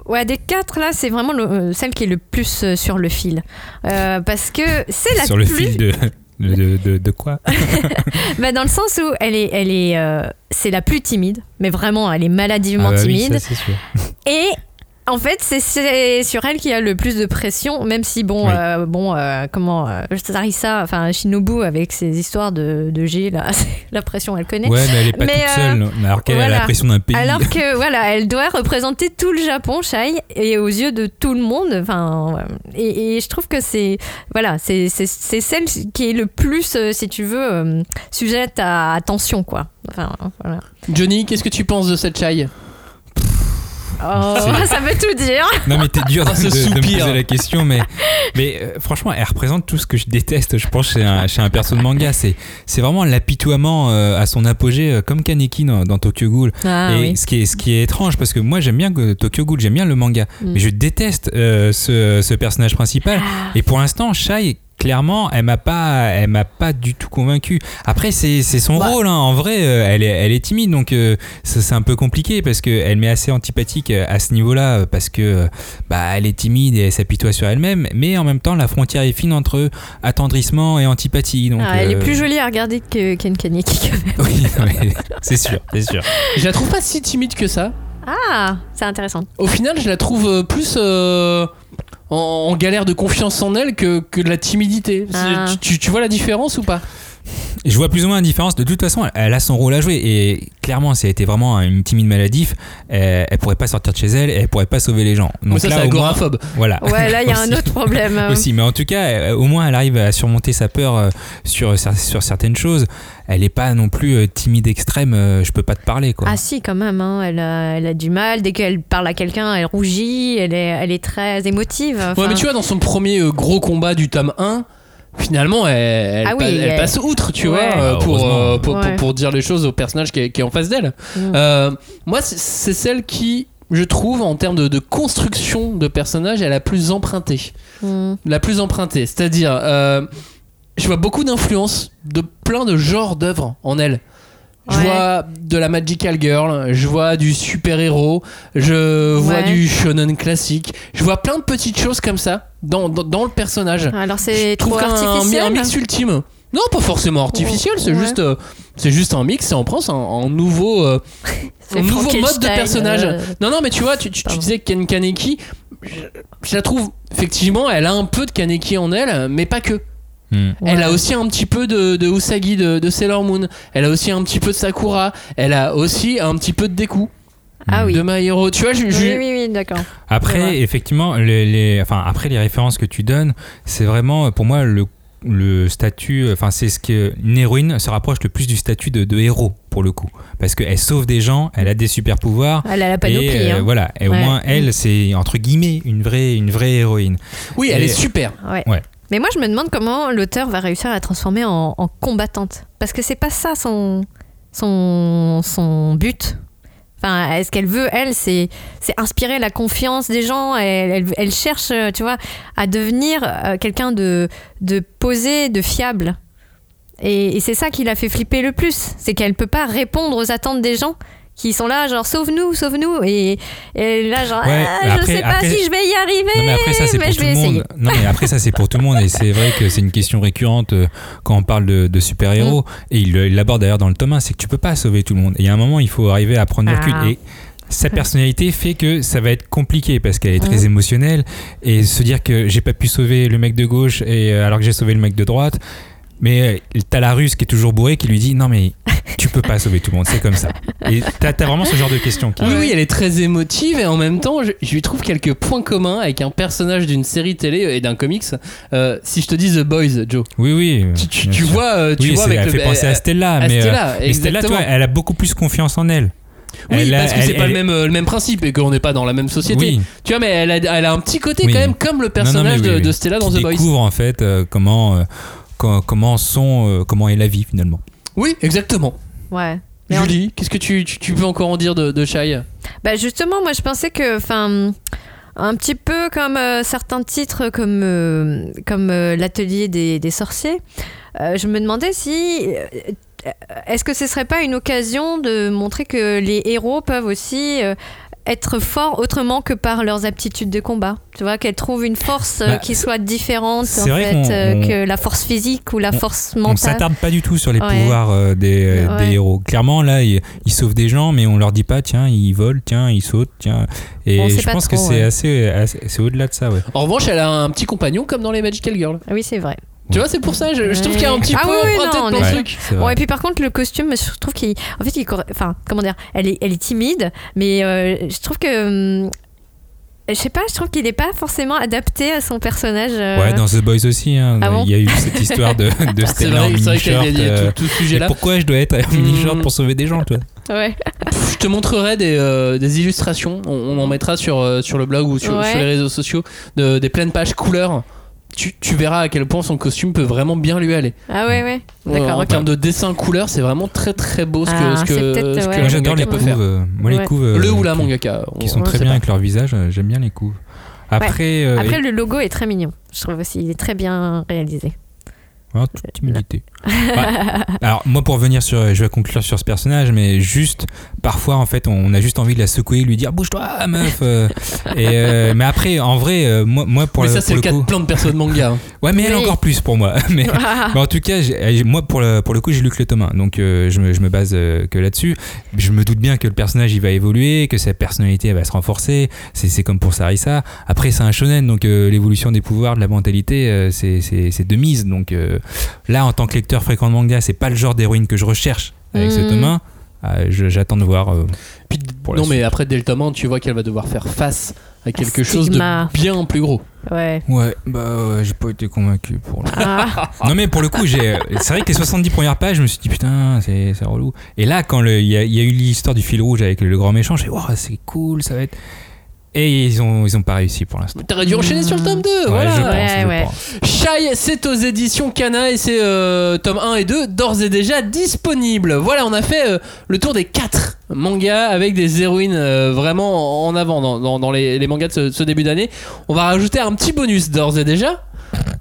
ouais des quatre là, c'est vraiment le- celle qui est le plus sur le fil Euh, parce que c'est la Sur le plus fil de, de, de, de quoi bah, dans le sens où elle est elle est euh, c'est la plus timide, mais vraiment elle est maladivement Ah bah oui, timide ça, c'est sûr. et en fait, c'est- sur elle qu'il y a le plus de pression, même si bon, Oui. euh, bon, euh, comment, euh, Sarissa, enfin Shinobu avec ses histoires de, de G, là, la pression, elle connaît. Ouais, mais elle est pas Mais, toute euh, seule, alors qu'elle a la pression d'un pays. Alors que voilà, elle doit représenter tout le Japon, Shai, et aux yeux de tout le monde. Enfin, et, et je trouve que c'est voilà, c'est c'est- c'est celle qui est le plus, si tu veux, sujette à attention, quoi. Enfin, voilà. Johnny, qu'est-ce que tu penses de cette Shai? Oh, ça veut tout dire. Non mais t'es dur de, ce de- de me soupir. poser la question, mais, mais euh, franchement, elle représente tout ce que je déteste, je pense, chez un, chez un perso de manga. C'est, c'est vraiment l'apitoiement euh, à son apogée, euh, comme Kaneki dans, dans Tokyo Ghoul. Ah, et oui. ce, qui est, ce qui est étrange, parce que moi j'aime bien que Tokyo Ghoul, j'aime bien le manga, Mm. mais je déteste euh, ce, ce personnage principal. Ah. Et pour l'instant, Shai, clairement, elle m'a pas, elle m'a pas du tout convaincu. Après, c'est, c'est son Bah. rôle. hein. En vrai, euh, elle est, elle est timide, donc euh, c'est un peu compliqué parce que elle m'est assez antipathique euh, à ce niveau-là parce que bah, elle est timide et elle s'apitoie sur elle-même, mais en même temps, la frontière est fine entre attendrissement et antipathie. Donc, Ah, elle est plus jolie à regarder que Ken Kaneki. quand même. Oui, ouais, c'est sûr, c'est sûr. Je la trouve pas si timide que ça. Ah, c'est intéressant. Au final, je la trouve plus euh, en, en galère de confiance en elle que, que de la timidité. Ah. Tu, tu- tu vois la différence ou pas? Je vois plus ou moins la différence. De toute façon, elle- a son rôle à jouer. Et clairement, si elle était vraiment une timide maladif, elle, elle pourrait pas sortir de chez elle et elle pourrait pas sauver les gens. Mais Donc ça, là, c'est au moins- agoraphobe. Voilà. Ouais, là, il y a un autre problème. Aussi, mais en tout cas, euh, au moins, elle arrive à surmonter sa peur euh, sur, sur certaines choses. Elle est pas non plus euh, timide extrême. je peux pas te parler, quoi. Ah si, quand même. hein, Elle, a, elle a du mal. Dès qu'elle parle à quelqu'un, elle rougit. Elle est, elle est très émotive. Ouais, Enfin, mais tu vois, dans son premier gros combat du tome 1, finalement, elle, elle, Ah oui, elle elle- passe outre, tu Ouais. vois, euh, Ah, pour, euh, pour, pour- Ouais. pour dire les choses au personnage qui est, qui est en face d'elle. Euh, moi, c'est- c'est celle qui, je trouve, en termes de, de construction de personnage, est la plus empruntée. hmm. La plus empruntée. C'est-à-dire, euh, je vois beaucoup d'influences de plein de genres d'œuvres en elle. Je Ouais. vois de la magical girl, je vois du super-héros, je vois Ouais. du shonen classique, je vois plein de petites choses comme ça dans, dans, dans le personnage. Alors c'est trop qu'un un, artificiel. un mix ultime. Non, pas forcément artificiel, c'est Ouais. juste, euh, c'est juste un mix et on prend un, nouveau, euh, un nouveau mode de Frankenstein, personnage. euh, Non, non, mais tu vois, tu, tu- disais Ken Kaneki, je, je la trouve, effectivement, elle a un peu de Kaneki en elle, mais pas que. Hmm. Elle Ouais. a aussi un petit peu de, de Usagi de, de Sailor Moon. Elle a aussi un petit peu de Sakura. Elle a aussi un petit peu de Deku Ah oui. de My Hero. Tu vois, je, je- Oui, oui, oui, d'accord. Après, effectivement, les, les- enfin, après les références que tu donnes, c'est vraiment pour moi le, le statut, enfin, c'est ce que une héroïne se rapproche le plus du statut de, de héros pour le coup, parce qu'elle sauve des gens, elle a des super pouvoirs. Elle a la panoplie. Et euh, hein. voilà, et au moins elle, c'est entre guillemets une vraie, une vraie héroïne. Oui, elle est super. Ouais. Ouais. Mais moi, je me demande comment l'auteur va réussir à la transformer en, combattante. Parce que c'est pas ça son, son, son but. Enfin, est-ce qu'elle veut, elle, c'est, c'est inspirer la confiance des gens. Elle, elle, elle cherche, euh, tu vois, à devenir euh, quelqu'un de, de posé, de fiable. Et, et c'est ça qui l'a fait flipper le plus. C'est qu'elle peut pas répondre aux attentes des gens qui sont là, genre, sauve-nous, sauve-nous. Et, et là, genre, Ouais, Ah, je après- sais pas si je vais y arriver. Non mais après ça c'est mais pour je tout vais le essayer. monde. Non mais après ça c'est pour tout le monde et c'est vrai que c'est une question récurrente euh, quand on parle de, de super-héros Mm. et il l'aborde d'ailleurs dans le tome 1, c'est que tu peux pas sauver tout le monde. Et il y a un moment il faut arriver à prendre du recul Ah. et sa personnalité fait que ça va être compliqué parce qu'elle est très Mm. émotionnelle et se dire que j'ai pas pu sauver le mec de gauche et euh, alors que j'ai sauvé le mec de droite mais euh, t'as la russe qui est toujours bourrée qui lui dit non mais tu peux pas sauver tout le monde c'est comme ça et t'as as vraiment ce genre de questions qui Oui, oui, elle est très émotive et en même temps, je, je lui trouve quelques points communs avec un personnage d'une série télé et d'un comics. Euh, si je te dis The Boys, Joe, oui oui tu, vois, euh, tu oui, vois avec elle le fait penser à Stella, à mais, euh, Stella, mais Stella, tu vois, exactement. elle a beaucoup plus confiance en elle. Oui, Elle a- parce que c'est pas elle- le même, euh, le même principe et qu'on n'est pas dans la même société. Oui. Tu vois, mais elle a, elle a un petit côté Oui. quand même comme le Non, non, personnage de, Stella dans Qui The Boys. découvre en fait euh, comment, euh, co- comment sont, euh, comment est la vie finalement. Oui, exactement. Ouais. Mais en- Julie, qu'est-ce que tu, tu, tu peux encore en dire de, de Shai? Bah justement, moi je pensais que, enfin, un petit peu comme euh, certains titres comme, euh, comme euh, l'atelier des, des sorciers, euh, je me demandais si... euh, est-ce que ce serait pas une occasion de montrer que les héros peuvent aussi euh, être forts autrement que par leurs aptitudes de combat Tu vois, qu'elles trouvent une force euh, Bah, qui soit différente c'est en vrai fait, qu'on- euh, on- que la force physique ou la on- force On mentale. s'attarde pas du tout sur les Ouais. pouvoirs euh, des, Ouais. des héros. Clairement, là, ils, ils sauvent des gens, mais on leur dit pas, tiens, ils volent, tiens, ils sautent, tiens. Et On je pense trop, que c'est ouais. assez, assez- c'est au-delà de ça, ouais. En revanche, elle a un petit compagnon comme dans les Magical Girls. Ah Oui, c'est vrai. Tu vois, c'est pour ça, je, je trouve qu'il y a un petit Ah peu oui, oui, non, de on ton est- truc. C'est Bon, et puis par contre, le costume, je trouve qu'il. En fait, il. Enfin, comment dire Elle est, elle est timide, mais euh, je trouve que. hum, Je sais pas, je trouve qu'il est pas forcément adapté à son personnage. euh, Ouais, dans The Boys aussi, hein, Ah bon il y a eu cette histoire de, de C'est Stella en vrai, y a euh, tout, tout ce sujet-là. et pourquoi je dois être en mini-short Hmm. pour sauver des gens, toi Ouais. Je te montrerai des, euh, des illustrations. On, on en mettra sur, sur le blog ou sur, Ouais. sur les réseaux sociaux de, des pleines pages couleurs. Tu, tu verras à quel point son costume peut vraiment bien lui aller. Ah ouais, ouais. D'accord, en termes de dessin couleur, c'est vraiment très très beau ce que, Ah, ce que, ce que ouais. le Moi, j'adore les peut couves. euh, moi, les Ouais. couves. euh, Le ou la qui- mangaka. Qui on- sont on très bien pas. avec leur visage, euh, j'aime bien les couves. Après, euh, Après, le logo est très mignon. Je trouve aussi, il est très bien réalisé. Oh, toute timidité. Ouais. Alors moi pour revenir sur, je vais conclure sur ce personnage, mais juste parfois en fait on a juste envie de la secouer, lui dire bouge-toi meuf. euh, et euh, mais après en vrai euh, moi, moi pour Mais ça, c'est le cas coup, de plein de personnes manga. hein. ouais mais elle encore plus pour moi. mais, mais en tout cas moi pour le, pour le coup j'ai lu que le tome 1, donc euh, je, me, je me base euh, que là-dessus. Je me doute bien que le personnage il va évoluer, que sa personnalité elle va se renforcer. C'est c'est comme pour Sarissa. Après c'est un shonen donc euh, l'évolution des pouvoirs, de la mentalité euh, c'est c'est c'est de mise. Donc là en tant que lecteur fréquent de manga c'est pas le genre d'héroïne que je recherche avec ce Mhm. tome 1. Ah, je- J'attends de voir. euh, Puis, non, mais après, 1, tu vois qu'elle va devoir faire face à quelque chose de bien plus gros. Ouais. Ouais, bah ouais, j'ai pas été convaincu pour le Ah, Non mais pour le coup, j'ai c'est vrai que les 70 premières pages, je me suis dit putain, c'est c'est relou. Et là quand il y, a- il y a eu l'histoire du fil rouge avec le grand méchant, j'ai dit Ouah, c'est cool, ça va être et ils ont ils ont pas réussi pour l'instant. T'aurais dû enchaîner sur le tome 2. Ouais, voilà. je pense, Ouais, je ouais. pense. Shai, c'est aux éditions Kana et c'est euh, tome 1 et 2 d'ores et déjà disponibles. Voilà, on a fait euh, le tour des 4 mangas avec des héroïnes euh, vraiment en avant dans, dans- dans les, les mangas de ce, ce début d'année. On va rajouter un petit bonus d'ores et déjà.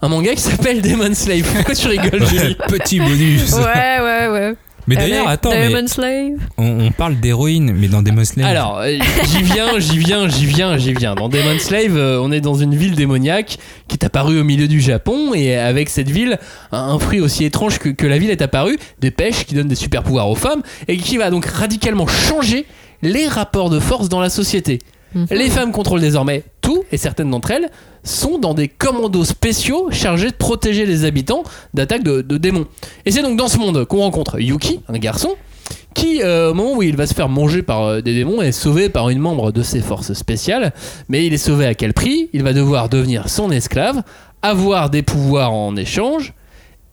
Un manga qui s'appelle Demon Slave. Pourquoi tu rigoles, Julie Petit bonus. ouais, ouais, ouais. Mais d'ailleurs, attends, mais Slave. on, on parle d'héroïne, mais dans Demon Slayer. Alors, euh, j'y viens, j'y viens, j'y viens, j'y viens. Dans Demon Slave, euh, on est dans une ville démoniaque qui est apparue au milieu du Japon et avec cette ville, un, un fruit aussi étrange que, que la ville est apparu, des pêches qui donnent des super pouvoirs aux femmes et qui va donc radicalement changer les rapports de force dans la société. Mhm. Les femmes contrôlent désormais tout et certaines d'entre elles sont dans des commandos spéciaux chargés de protéger les habitants d'attaques de, de démons. Et c'est donc dans ce monde qu'on rencontre Yuki, un garçon, qui, euh, au moment où il va se faire manger par euh, des démons, est sauvé par une membre de ses forces spéciales. Mais il est sauvé à quel prix? Il va devoir devenir son esclave, avoir des pouvoirs en échange.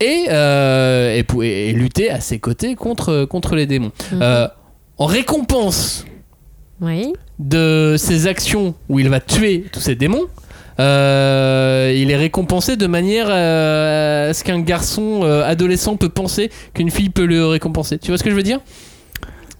Et, euh, et, lutter à ses côtés contre, contre les démons. Mhm. En récompense De ses actions où il va tuer tous ces démons, euh, il est récompensé de manière euh, à ce qu'un garçon euh, adolescent peut penser qu'une fille peut le récompenser. Tu vois ce que je veux dire?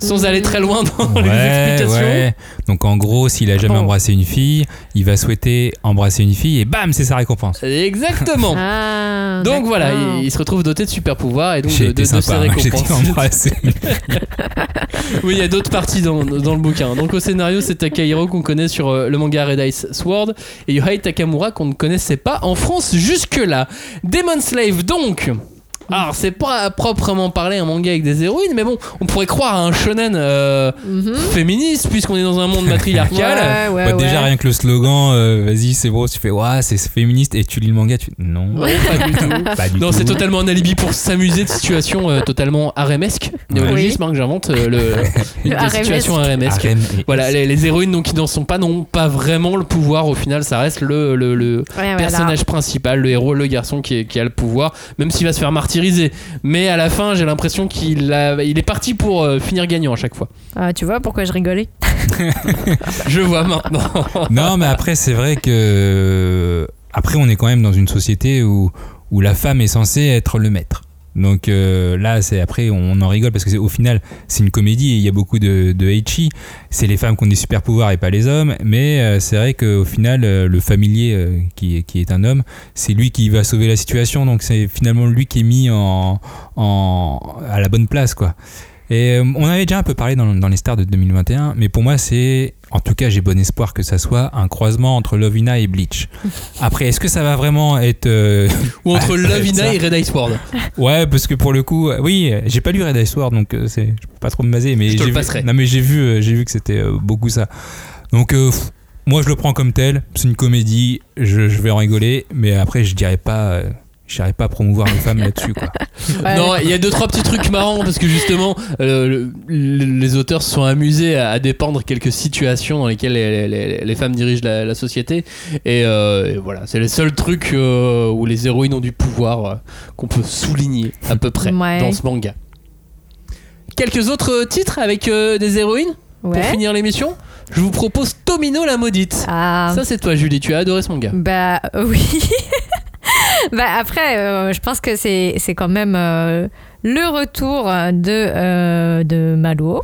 Sans aller très loin dans les Ouais, explications. ouais. Donc en gros, s'il a jamais embrassé une fille, il va souhaiter embrasser une fille et bam, c'est sa récompense. Exactement. Ah, Donc voilà, il, il se retrouve doté de super pouvoirs et donc de, de, de sympa, ses j'ai dit récompenses. Oui, il y a d'autres parties dans, dans le bouquin. Donc au scénario, c'est Takahiro qu'on connaît sur euh, le manga Red Ice Sword et Yohei Takamura qu'on ne connaissait pas en France jusque-là. Demon Slave donc. Alors c'est pas à proprement parler un manga avec des héroïnes, mais bon, on pourrait croire à un shonen euh, Mhm. féministe puisqu'on est dans un monde matriarcal. Ouais, ouais, Bah, déjà ouais. rien que le slogan, euh, vas-y c'est beau, tu fais ouais c'est féministe et tu lis le manga, tu non, Non, pas du tout. pas du Non, c'est totalement un alibi pour s'amuser de situations euh, totalement harémesques. Néologisme hein, que j'invente, euh, le, harémesque. situations harémesques. Harem et- Voilà, les, les héroïnes donc qui n'en sont pas n'ont pas vraiment le pouvoir. Au final, ça reste le, le, le Ouais, voilà. personnage principal, le héros, le garçon qui, est- qui a le pouvoir, même s'il va se faire Mais à la fin, j'ai l'impression qu'il a, il est parti pour euh, finir gagnant à chaque fois. Ah, tu vois pourquoi je rigolais Je vois maintenant. Non, mais après, c'est vrai que. Après, on est quand même dans une société où, où la femme est censée être le maître. Donc euh, là, c'est après, on en rigole parce que c'est- au final, c'est une comédie et il y a beaucoup de, de Heichi. C'est les femmes qui ont des super pouvoirs et pas les hommes. Mais euh, c'est vrai qu'au final, euh, le familier euh, qui, qui est un homme, c'est lui qui va sauver la situation. Donc c'est finalement lui qui est mis en, en, à la bonne place, quoi. Et euh, on avait déjà un peu parlé dans, dans les stars de 2021, mais pour moi, c'est. En tout cas, j'ai bon espoir que ça soit un croisement entre Lovina et Bleach. Après, est-ce que ça va vraiment être. euh, Ou entre Lovina et Red Ice World. Ouais, parce que pour le coup, euh, oui, j'ai pas lu Red Ice Sword, donc c'est, je peux pas trop me baser, mais Je te j'ai le vu- passerai. non, mais j'ai vu, j'ai vu que c'était beaucoup ça. Donc, euh, pff, moi, je le prends comme tel. C'est une comédie, je, je vais en rigoler, mais après, je dirais pas. J'arrive pas à promouvoir les femmes là-dessus quoi. Ouais. Non, il y a deux trois petits trucs marrants parce que justement, euh, le- le- les auteurs se sont amusés à, à dépeindre quelques situations dans lesquelles les, les- les femmes dirigent la, la société. Et, euh, et voilà, c'est les seuls trucs euh, où les héroïnes ont du pouvoir euh, qu'on peut souligner à peu près Ouais. dans ce manga. Quelques autres titres avec euh, des héroïnes pour finir l'émission? Je vous propose Tomino la maudite. Ah. Ça c'est toi Julie, tu as adoré ce manga. Bah oui. bah après, euh, je pense que c'est quand même euh, le retour de, euh, de Maluo.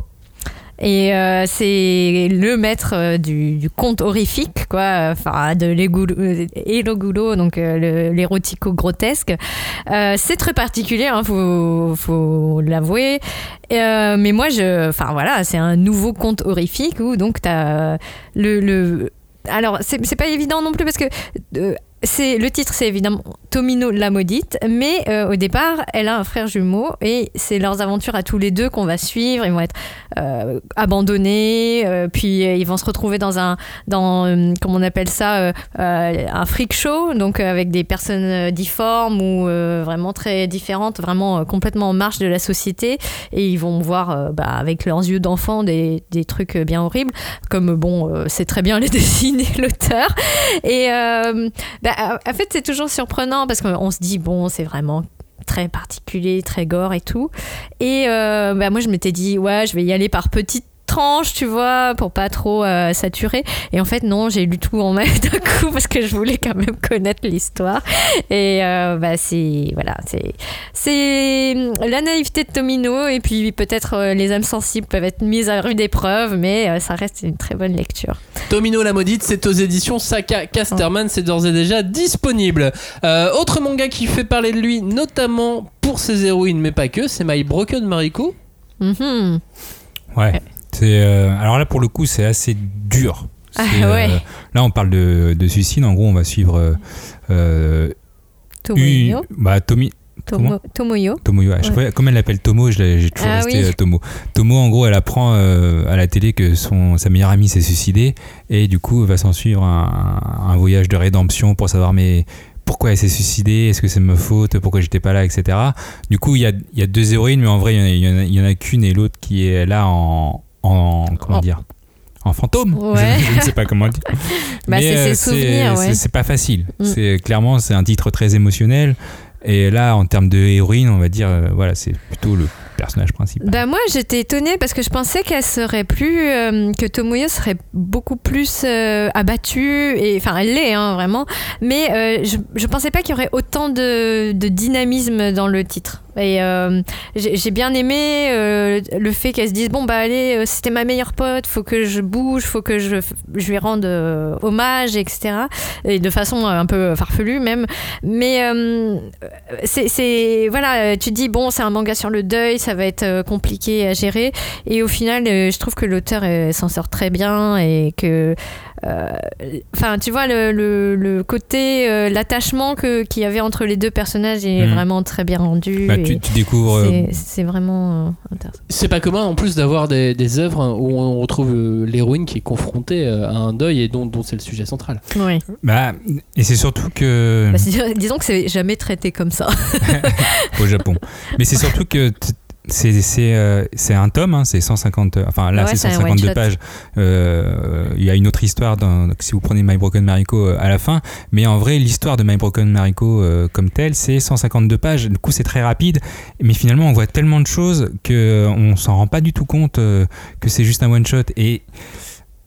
Et c'est le maître du, conte horrifique, quoi, enfin de l'égoulou- euh, Elogulo, donc l'érotico grotesque. C'est très particulier, hein, faut, faut l'avouer. Mais moi, je, enfin voilà, c'est un nouveau conte horrifique où donc t'as le, le alors, c'est c'est pas évident non plus parce que c'est le titre, c'est évidemment Tomino la maudite, mais euh, au départ, elle a un frère jumeau et c'est leurs aventures à tous les deux qu'on va suivre. Ils vont être euh, abandonnés, euh, puis ils vont se retrouver dans un, dans, comment on appelle ça, un freak show, donc avec des personnes difformes ou vraiment très différentes, vraiment complètement en marge de la société, et ils vont voir bah, avec leurs yeux d'enfant des, des trucs bien horribles, comme bon, c'est très bien les dessiner l'auteur. Et euh, bah, en fait, c'est toujours surprenant parce qu'on se dit, bon, c'est vraiment très particulier, très gore et tout. Et euh, bah, moi, je m'étais dit, ouais, je vais y aller par petites tranches, tu vois, pour pas trop euh, saturer. Et en fait, non, j'ai lu tout en même d'un coup parce que je voulais quand même connaître l'histoire. Et euh, bah, c'est voilà, c'est c'est la naïveté de Tomino et puis peut-être euh, les âmes sensibles peuvent être mises à rude épreuve, mais euh, ça reste une très bonne lecture. Tomino la maudite, c'est aux éditions Saka Casterman, c'est d'ores et déjà disponible. Euh, autre manga qui fait parler de lui, notamment pour ses héroïnes, mais pas que, c'est My Broken Mariko. Mhm. Ouais. C'est euh, alors là pour le coup c'est assez dur. Ah, euh, ouais. là on parle de, de suicide. En gros on va suivre euh, Tomoyo. une- bah Tomi Tomo- Tomoyo. Tomoyo. Ouais. fois, comme elle l'appelle Tomo, j'ai toujours Ah resté oui. Tomo. Tomo, en gros, elle apprend euh, à la télé que son, sa meilleure amie s'est suicidée et du coup, va s'en suivre un, un voyage de rédemption pour savoir mais pourquoi elle s'est suicidée, est-ce que c'est ma faute, pourquoi j'étais pas là, etc. Du coup, il y a, y a deux héroïnes, mais en vrai, il y en a- il y en a, il y en a qu'une et l'autre qui est là en, en comment En- dire, en fantôme. Ouais. Je, je ne sais pas comment dire. Bah, Mais, c'est euh, c'est- ouais. Pas facile. Mm. C'est clairement c'est un titre très émotionnel. Et là, en termes de héroïne, on va dire, euh, voilà, c'est plutôt le personnage principal. Bah moi j'étais étonnée parce que je pensais qu'elle serait plus euh, que Tomoyo serait beaucoup plus abattue et enfin elle l'est hein, vraiment mais je, je pensais pas qu'il y aurait autant de, de dynamisme dans le titre et euh, j'ai bien aimé euh, le fait qu'elle se dise bon bah allez euh, c'était ma meilleure pote faut que je bouge faut que je, je lui rende euh, hommage etc et de façon un peu farfelue même. Mais c'est- voilà tu te dis bon c'est un manga sur le deuil ça va être compliqué à gérer. Et au final je trouve que l'auteur s'en sort très bien et que euh, enfin tu vois le, le, le côté euh, l'attachement que qu'il y avait entre les deux personnages est Mhm. vraiment très bien rendu Bah, et tu, tu découvres. euh, c'est- vraiment euh, intéressant C'est pas commun en plus d'avoir des, des œuvres où on retrouve euh, l'héroïne qui est confrontée à un deuil et dont, dont c'est le sujet central. oui. bah, et c'est surtout que. Bah, disons que c'est jamais traité comme ça au Japon. Mais c'est surtout que c'est euh, un tome, hein, c'est 150, enfin là Ouais, c'est c'est un 152 one-shot. pages. Euh, Il y a une autre histoire dans, si vous prenez My Broken Mariko euh, à la fin, mais en vrai l'histoire de My Broken Mariko euh, comme telle c'est 152 pages. Du coup c'est très rapide, mais finalement on voit tellement de choses que euh, on s'en rend pas du tout compte euh, que c'est juste un one shot et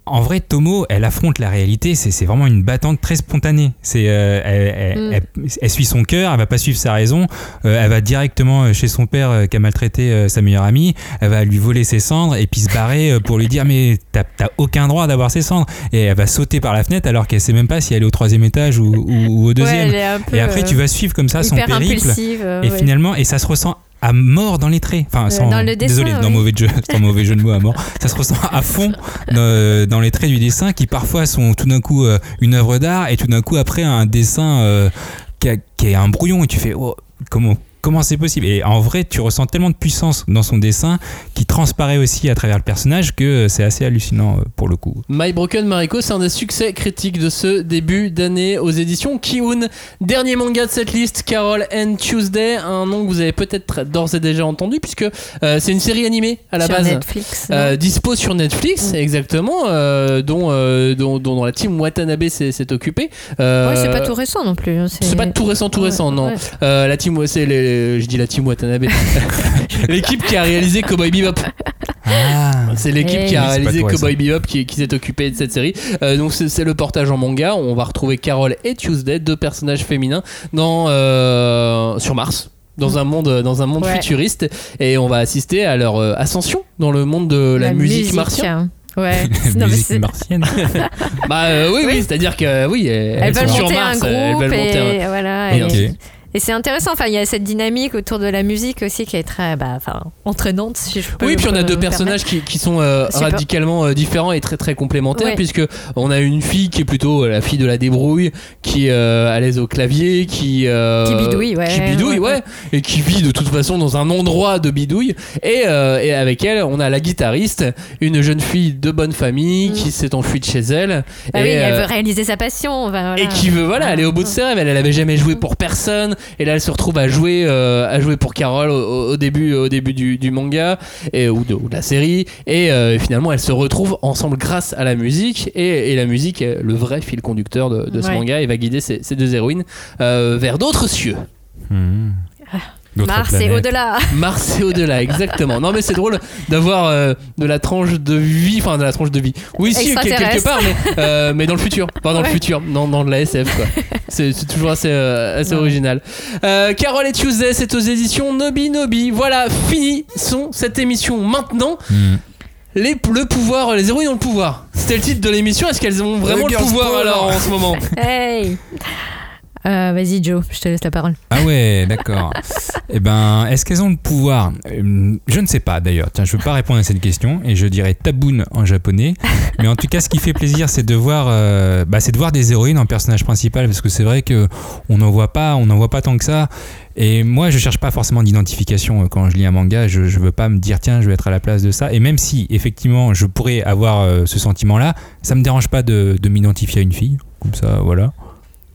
en vrai, Tomo, elle affronte la réalité. C'est vraiment une battante très spontanée. C'est, euh, elle, Mm. elle- elle suit son cœur. Elle va pas suivre sa raison. Euh, elle va directement euh, chez son père euh, qui a maltraité sa meilleure amie. Elle va lui voler ses cendres et puis se barrer pour lui dire mais t'as aucun droit d'avoir ses cendres. Et elle va sauter par la fenêtre alors qu'elle sait même pas si elle est au troisième étage ou, ou- ou au deuxième. Ouais, et après, tu vas suivre comme ça son périple. Et ouais. finalement, et ça se ressent à mort dans les traits. Enfin, sans, dans le dessin, désolé, dans mauvais jeu, sans mauvais jeu de mots à mort. Ça se ressent à fond dans, dans les traits du dessin qui parfois sont tout d'un coup euh, une œuvre d'art et tout d'un coup après un dessin euh, qui, a- qui est un brouillon et tu fais oh, comment comment c'est possible? Et en vrai, tu ressens tellement de puissance dans son dessin qui transparaît aussi à travers le personnage que euh, c'est assez hallucinant euh, pour le coup. My Broken Mariko, c'est un des succès critiques de ce début d'année aux éditions Kiun. Dernier manga de cette liste, Carol and Tuesday, un nom que vous avez peut-être d'ores et déjà entendu puisque euh, c'est une série animée à la Sur base. Netflix. Euh, dispo sur Netflix, Mm. exactement, euh, dont, euh, dont, dont- dont la team Watanabe s'est occupée. Euh, Ouais, c'est pas tout récent non plus. hein, c'est pas tout récent, tout Ouais, récent, non. ouais. Euh, la team, c'est les, je dis la team Watanabe. L'équipe qui a réalisé Cowboy Bebop. Ah, C'est l'équipe Eh qui a réalisé Cowboy Bebop qui, qui s'est occupé de cette série. Euh, donc c'est c'est le portage en manga. On va retrouver Carol et Tuesday, deux personnages féminins, dans, euh, sur Mars. Dans un monde, dans un monde Ouais. futuriste, et on va assister à leur euh, ascension dans le monde de la, musique, martienne. Ouais. Non, musique c'est- martienne. Bah euh, oui, oui, Oui. c'est-à-dire que oui, elles, elles veulent sont sur monter Mars, un elles groupe veulent monter un- voilà. et. Et c'est intéressant, enfin, il y a cette dynamique autour de la musique aussi qui est très bah, enfin, entraînante, si je peux Oui, puis on a deux personnages qui, qui sont euh, radicalement euh, différents et très très complémentaires, Ouais. puisque on a une fille qui est plutôt euh, la fille de la débrouille, qui est à l'aise au clavier, qui Qui bidouille, ouais, qui bidouille, ouais, et qui vit de toute façon dans un endroit de bidouille. Et, et avec elle, on a la guitariste, une jeune fille de bonne famille Mm. qui s'est enfuie de chez elle. Bah et, oui, elle veut réaliser sa passion. enfin, voilà. et qui veut voilà aller au bout de ses rêves elle, elle avait jamais joué pour personne et là elle se retrouve à jouer euh, à jouer pour Carole au, au début au début du, du manga et ou de, ou de la série et euh, finalement elles se retrouvent ensemble grâce à la musique et, et la musique est le vrai fil conducteur de, de ce Ouais. manga et va guider ces, ces deux héroïnes euh, vers d'autres cieux. D'autres Mars et au-delà. Mars et au-delà, exactement. Non, mais c'est drôle d'avoir euh, de la tranche de vie, enfin de la tranche de vie. Oui, si, quel- quelque part, mais, euh, mais dans le futur. Pas dans le futur, dans, dans de la SF, quoi. C'est toujours assez, euh, assez Ouais. original. Euh, Carole et Tuesday, c'est aux éditions Nobi Nobi. Voilà, fini sont cette émission maintenant. Hmm. Les, le pouvoir, les héroïnes ont le pouvoir. C'était le titre de l'émission. Est-ce qu'elles ont vraiment le girls pouvoir alors en ce moment? Hey Euh, Vas-y, Joe, je te laisse la parole. Ah ouais, d'accord. eh ben, est-ce qu'elles ont le pouvoir Euh, Je ne sais pas d'ailleurs. Tiens, je ne veux pas répondre à cette question et je dirais taboun en japonais. Mais en tout cas, ce qui fait plaisir, c'est de voir, euh, bah, c'est de voir des héroïnes en personnage principal parce que c'est vrai que on n'en voit pas, on n'en voit pas tant que ça. Et moi, je cherche pas forcément d'identification quand je lis un manga. Je, je veux pas me dire tiens, je vais être à la place de ça. Et même si effectivement, je pourrais avoir euh, ce sentiment-là, ça me dérange pas de, de m'identifier à une fille. Comme ça, voilà.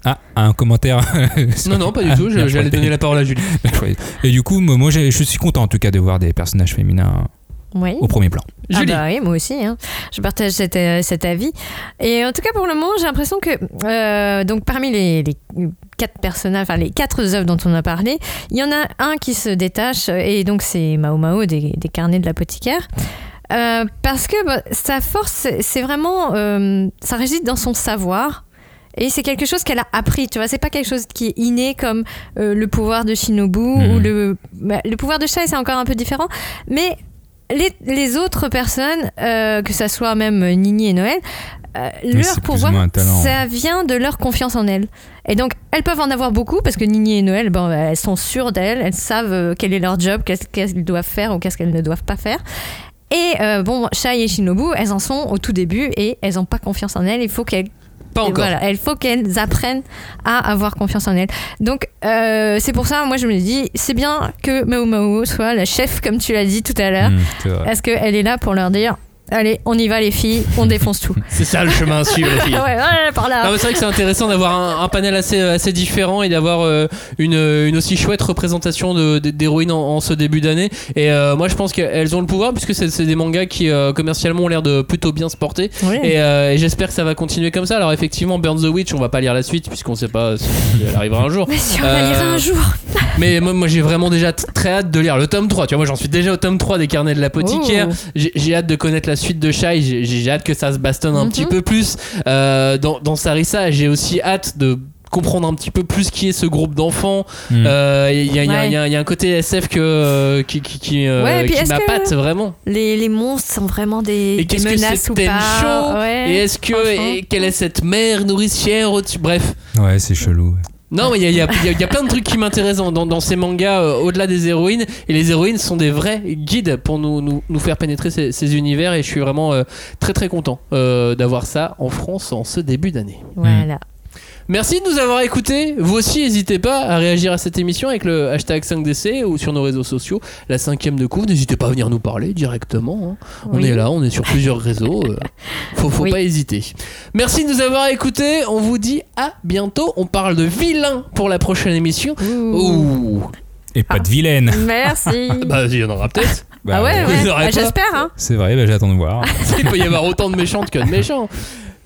Ah, un commentaire. Non, non, pas du tout. je- J'allais donner la parole à Julie. Et du coup, moi, je suis content en tout cas de voir des personnages féminins Oui. au premier plan. Ah Julie. bah oui, moi aussi. hein. Je partage cet, euh, cet avis. Et en tout cas, pour le moment, j'ai l'impression que euh, donc parmi les, les quatre personnages, enfin les quatre œuvres dont on a parlé, il y en a un qui se détache et donc c'est Mao Mao des, des carnets de l'apothicaire. Euh, parce que bah, sa force, c'est- c'est vraiment, euh, ça réside dans son savoir. Et c'est quelque chose qu'elle a appris, tu vois. C'est pas quelque chose qui est inné comme euh, le pouvoir de Shinobu Mhm. ou le, bah, le pouvoir de Shai, c'est encore un peu différent. Mais les, les autres personnes, euh, que ça soit même Nini et Noël, euh, leur pouvoir, ça vient de leur confiance en elles. Et donc, elles peuvent en avoir beaucoup parce que Nini et Noël, bon, elles sont sûres d'elles, elles savent quel est leur job, qu'est-ce qu'elles doivent faire ou qu'est-ce qu'elles ne doivent pas faire. Et euh, bon, Shai et Shinobu, elles en sont au tout début et elles n'ont pas confiance en elles. Il faut qu'elles Pas encore. voilà, il faut qu'elles apprennent à avoir confiance en elles. Donc, euh, c'est pour ça, moi, je me dis, c'est bien que Mao Mao soit la chef, comme tu l'as dit tout à l'heure, vrai. parce qu'elle est là pour leur dire, allez, on y va les filles, on défonce tout. C'est ça le chemin à suivre, les filles. ouais, ouais, par là. C'est vrai que c'est intéressant d'avoir un, un panel assez, assez différent et d'avoir euh, une, une aussi chouette représentation de- de- d'héroïnes en, en ce début d'année. Et euh, moi, je pense qu'elles ont le pouvoir puisque c'est des mangas qui euh, commercialement ont l'air de plutôt bien se porter. Oui. Et, euh, et j'espère que ça va continuer comme ça. Alors, effectivement, Burn the Witch, on va pas lire la suite puisqu'on sait pas si elle arrivera un jour. Mais si on va Euh, lire un jour. Mais moi, moi j'ai vraiment déjà très hâte de lire le tome 3. Tu vois, moi j'en suis déjà au tome 3 des carnets de l'apothicaire. Oh. J'ai j'ai hâte de connaître la suite de Shai. J'ai hâte que ça se bastonne un Mhm. petit peu plus. Euh, dans, dans Sarissa, j'ai aussi hâte de comprendre un petit peu plus qui est ce groupe d'enfants. Hmm. Euh, Il y, a- y Ouais. y y un côté SF que, euh, qui, qui, qui, euh, Ouais, qui m'appâte que- vraiment. Les, les monstres sont vraiment des, Et des qu'est-ce que menaces c'est ou pas. Ouais, Et est-ce que et quelle est cette mère nourricière au-dessus? Bref. Ouais, c'est chelou. Non, mais il y a, plein de trucs qui m'intéressent dans, ces mangas euh, au-delà des héroïnes. Et les héroïnes sont des vrais guides pour nous, faire pénétrer ces, ces univers. Et je suis vraiment euh, très très content euh, d'avoir ça en France en ce début d'année. Voilà. Merci de nous avoir écoutés. Vous aussi, n'hésitez pas à réagir à cette émission avec le hashtag 5DC ou sur nos réseaux sociaux, la cinquième de couvre. N'hésitez pas à venir nous parler directement. hein. On est là, on est sur plusieurs réseaux. euh, faut faut Oui. pas hésiter. Merci de nous avoir écoutés. On vous dit à bientôt. On parle de vilain pour la prochaine émission. Ouh. Et pas de vilaine. Merci. Bah, il y en aura peut-être. Bah, ah ouais, Ah, pas. j'espère. Hein. C'est vrai, bah, j'attends de voir. Il peut y avoir autant de méchantes que de méchants.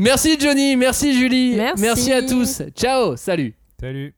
Merci Johnny, merci Julie, Merci. à tous. Ciao, salut. Salut.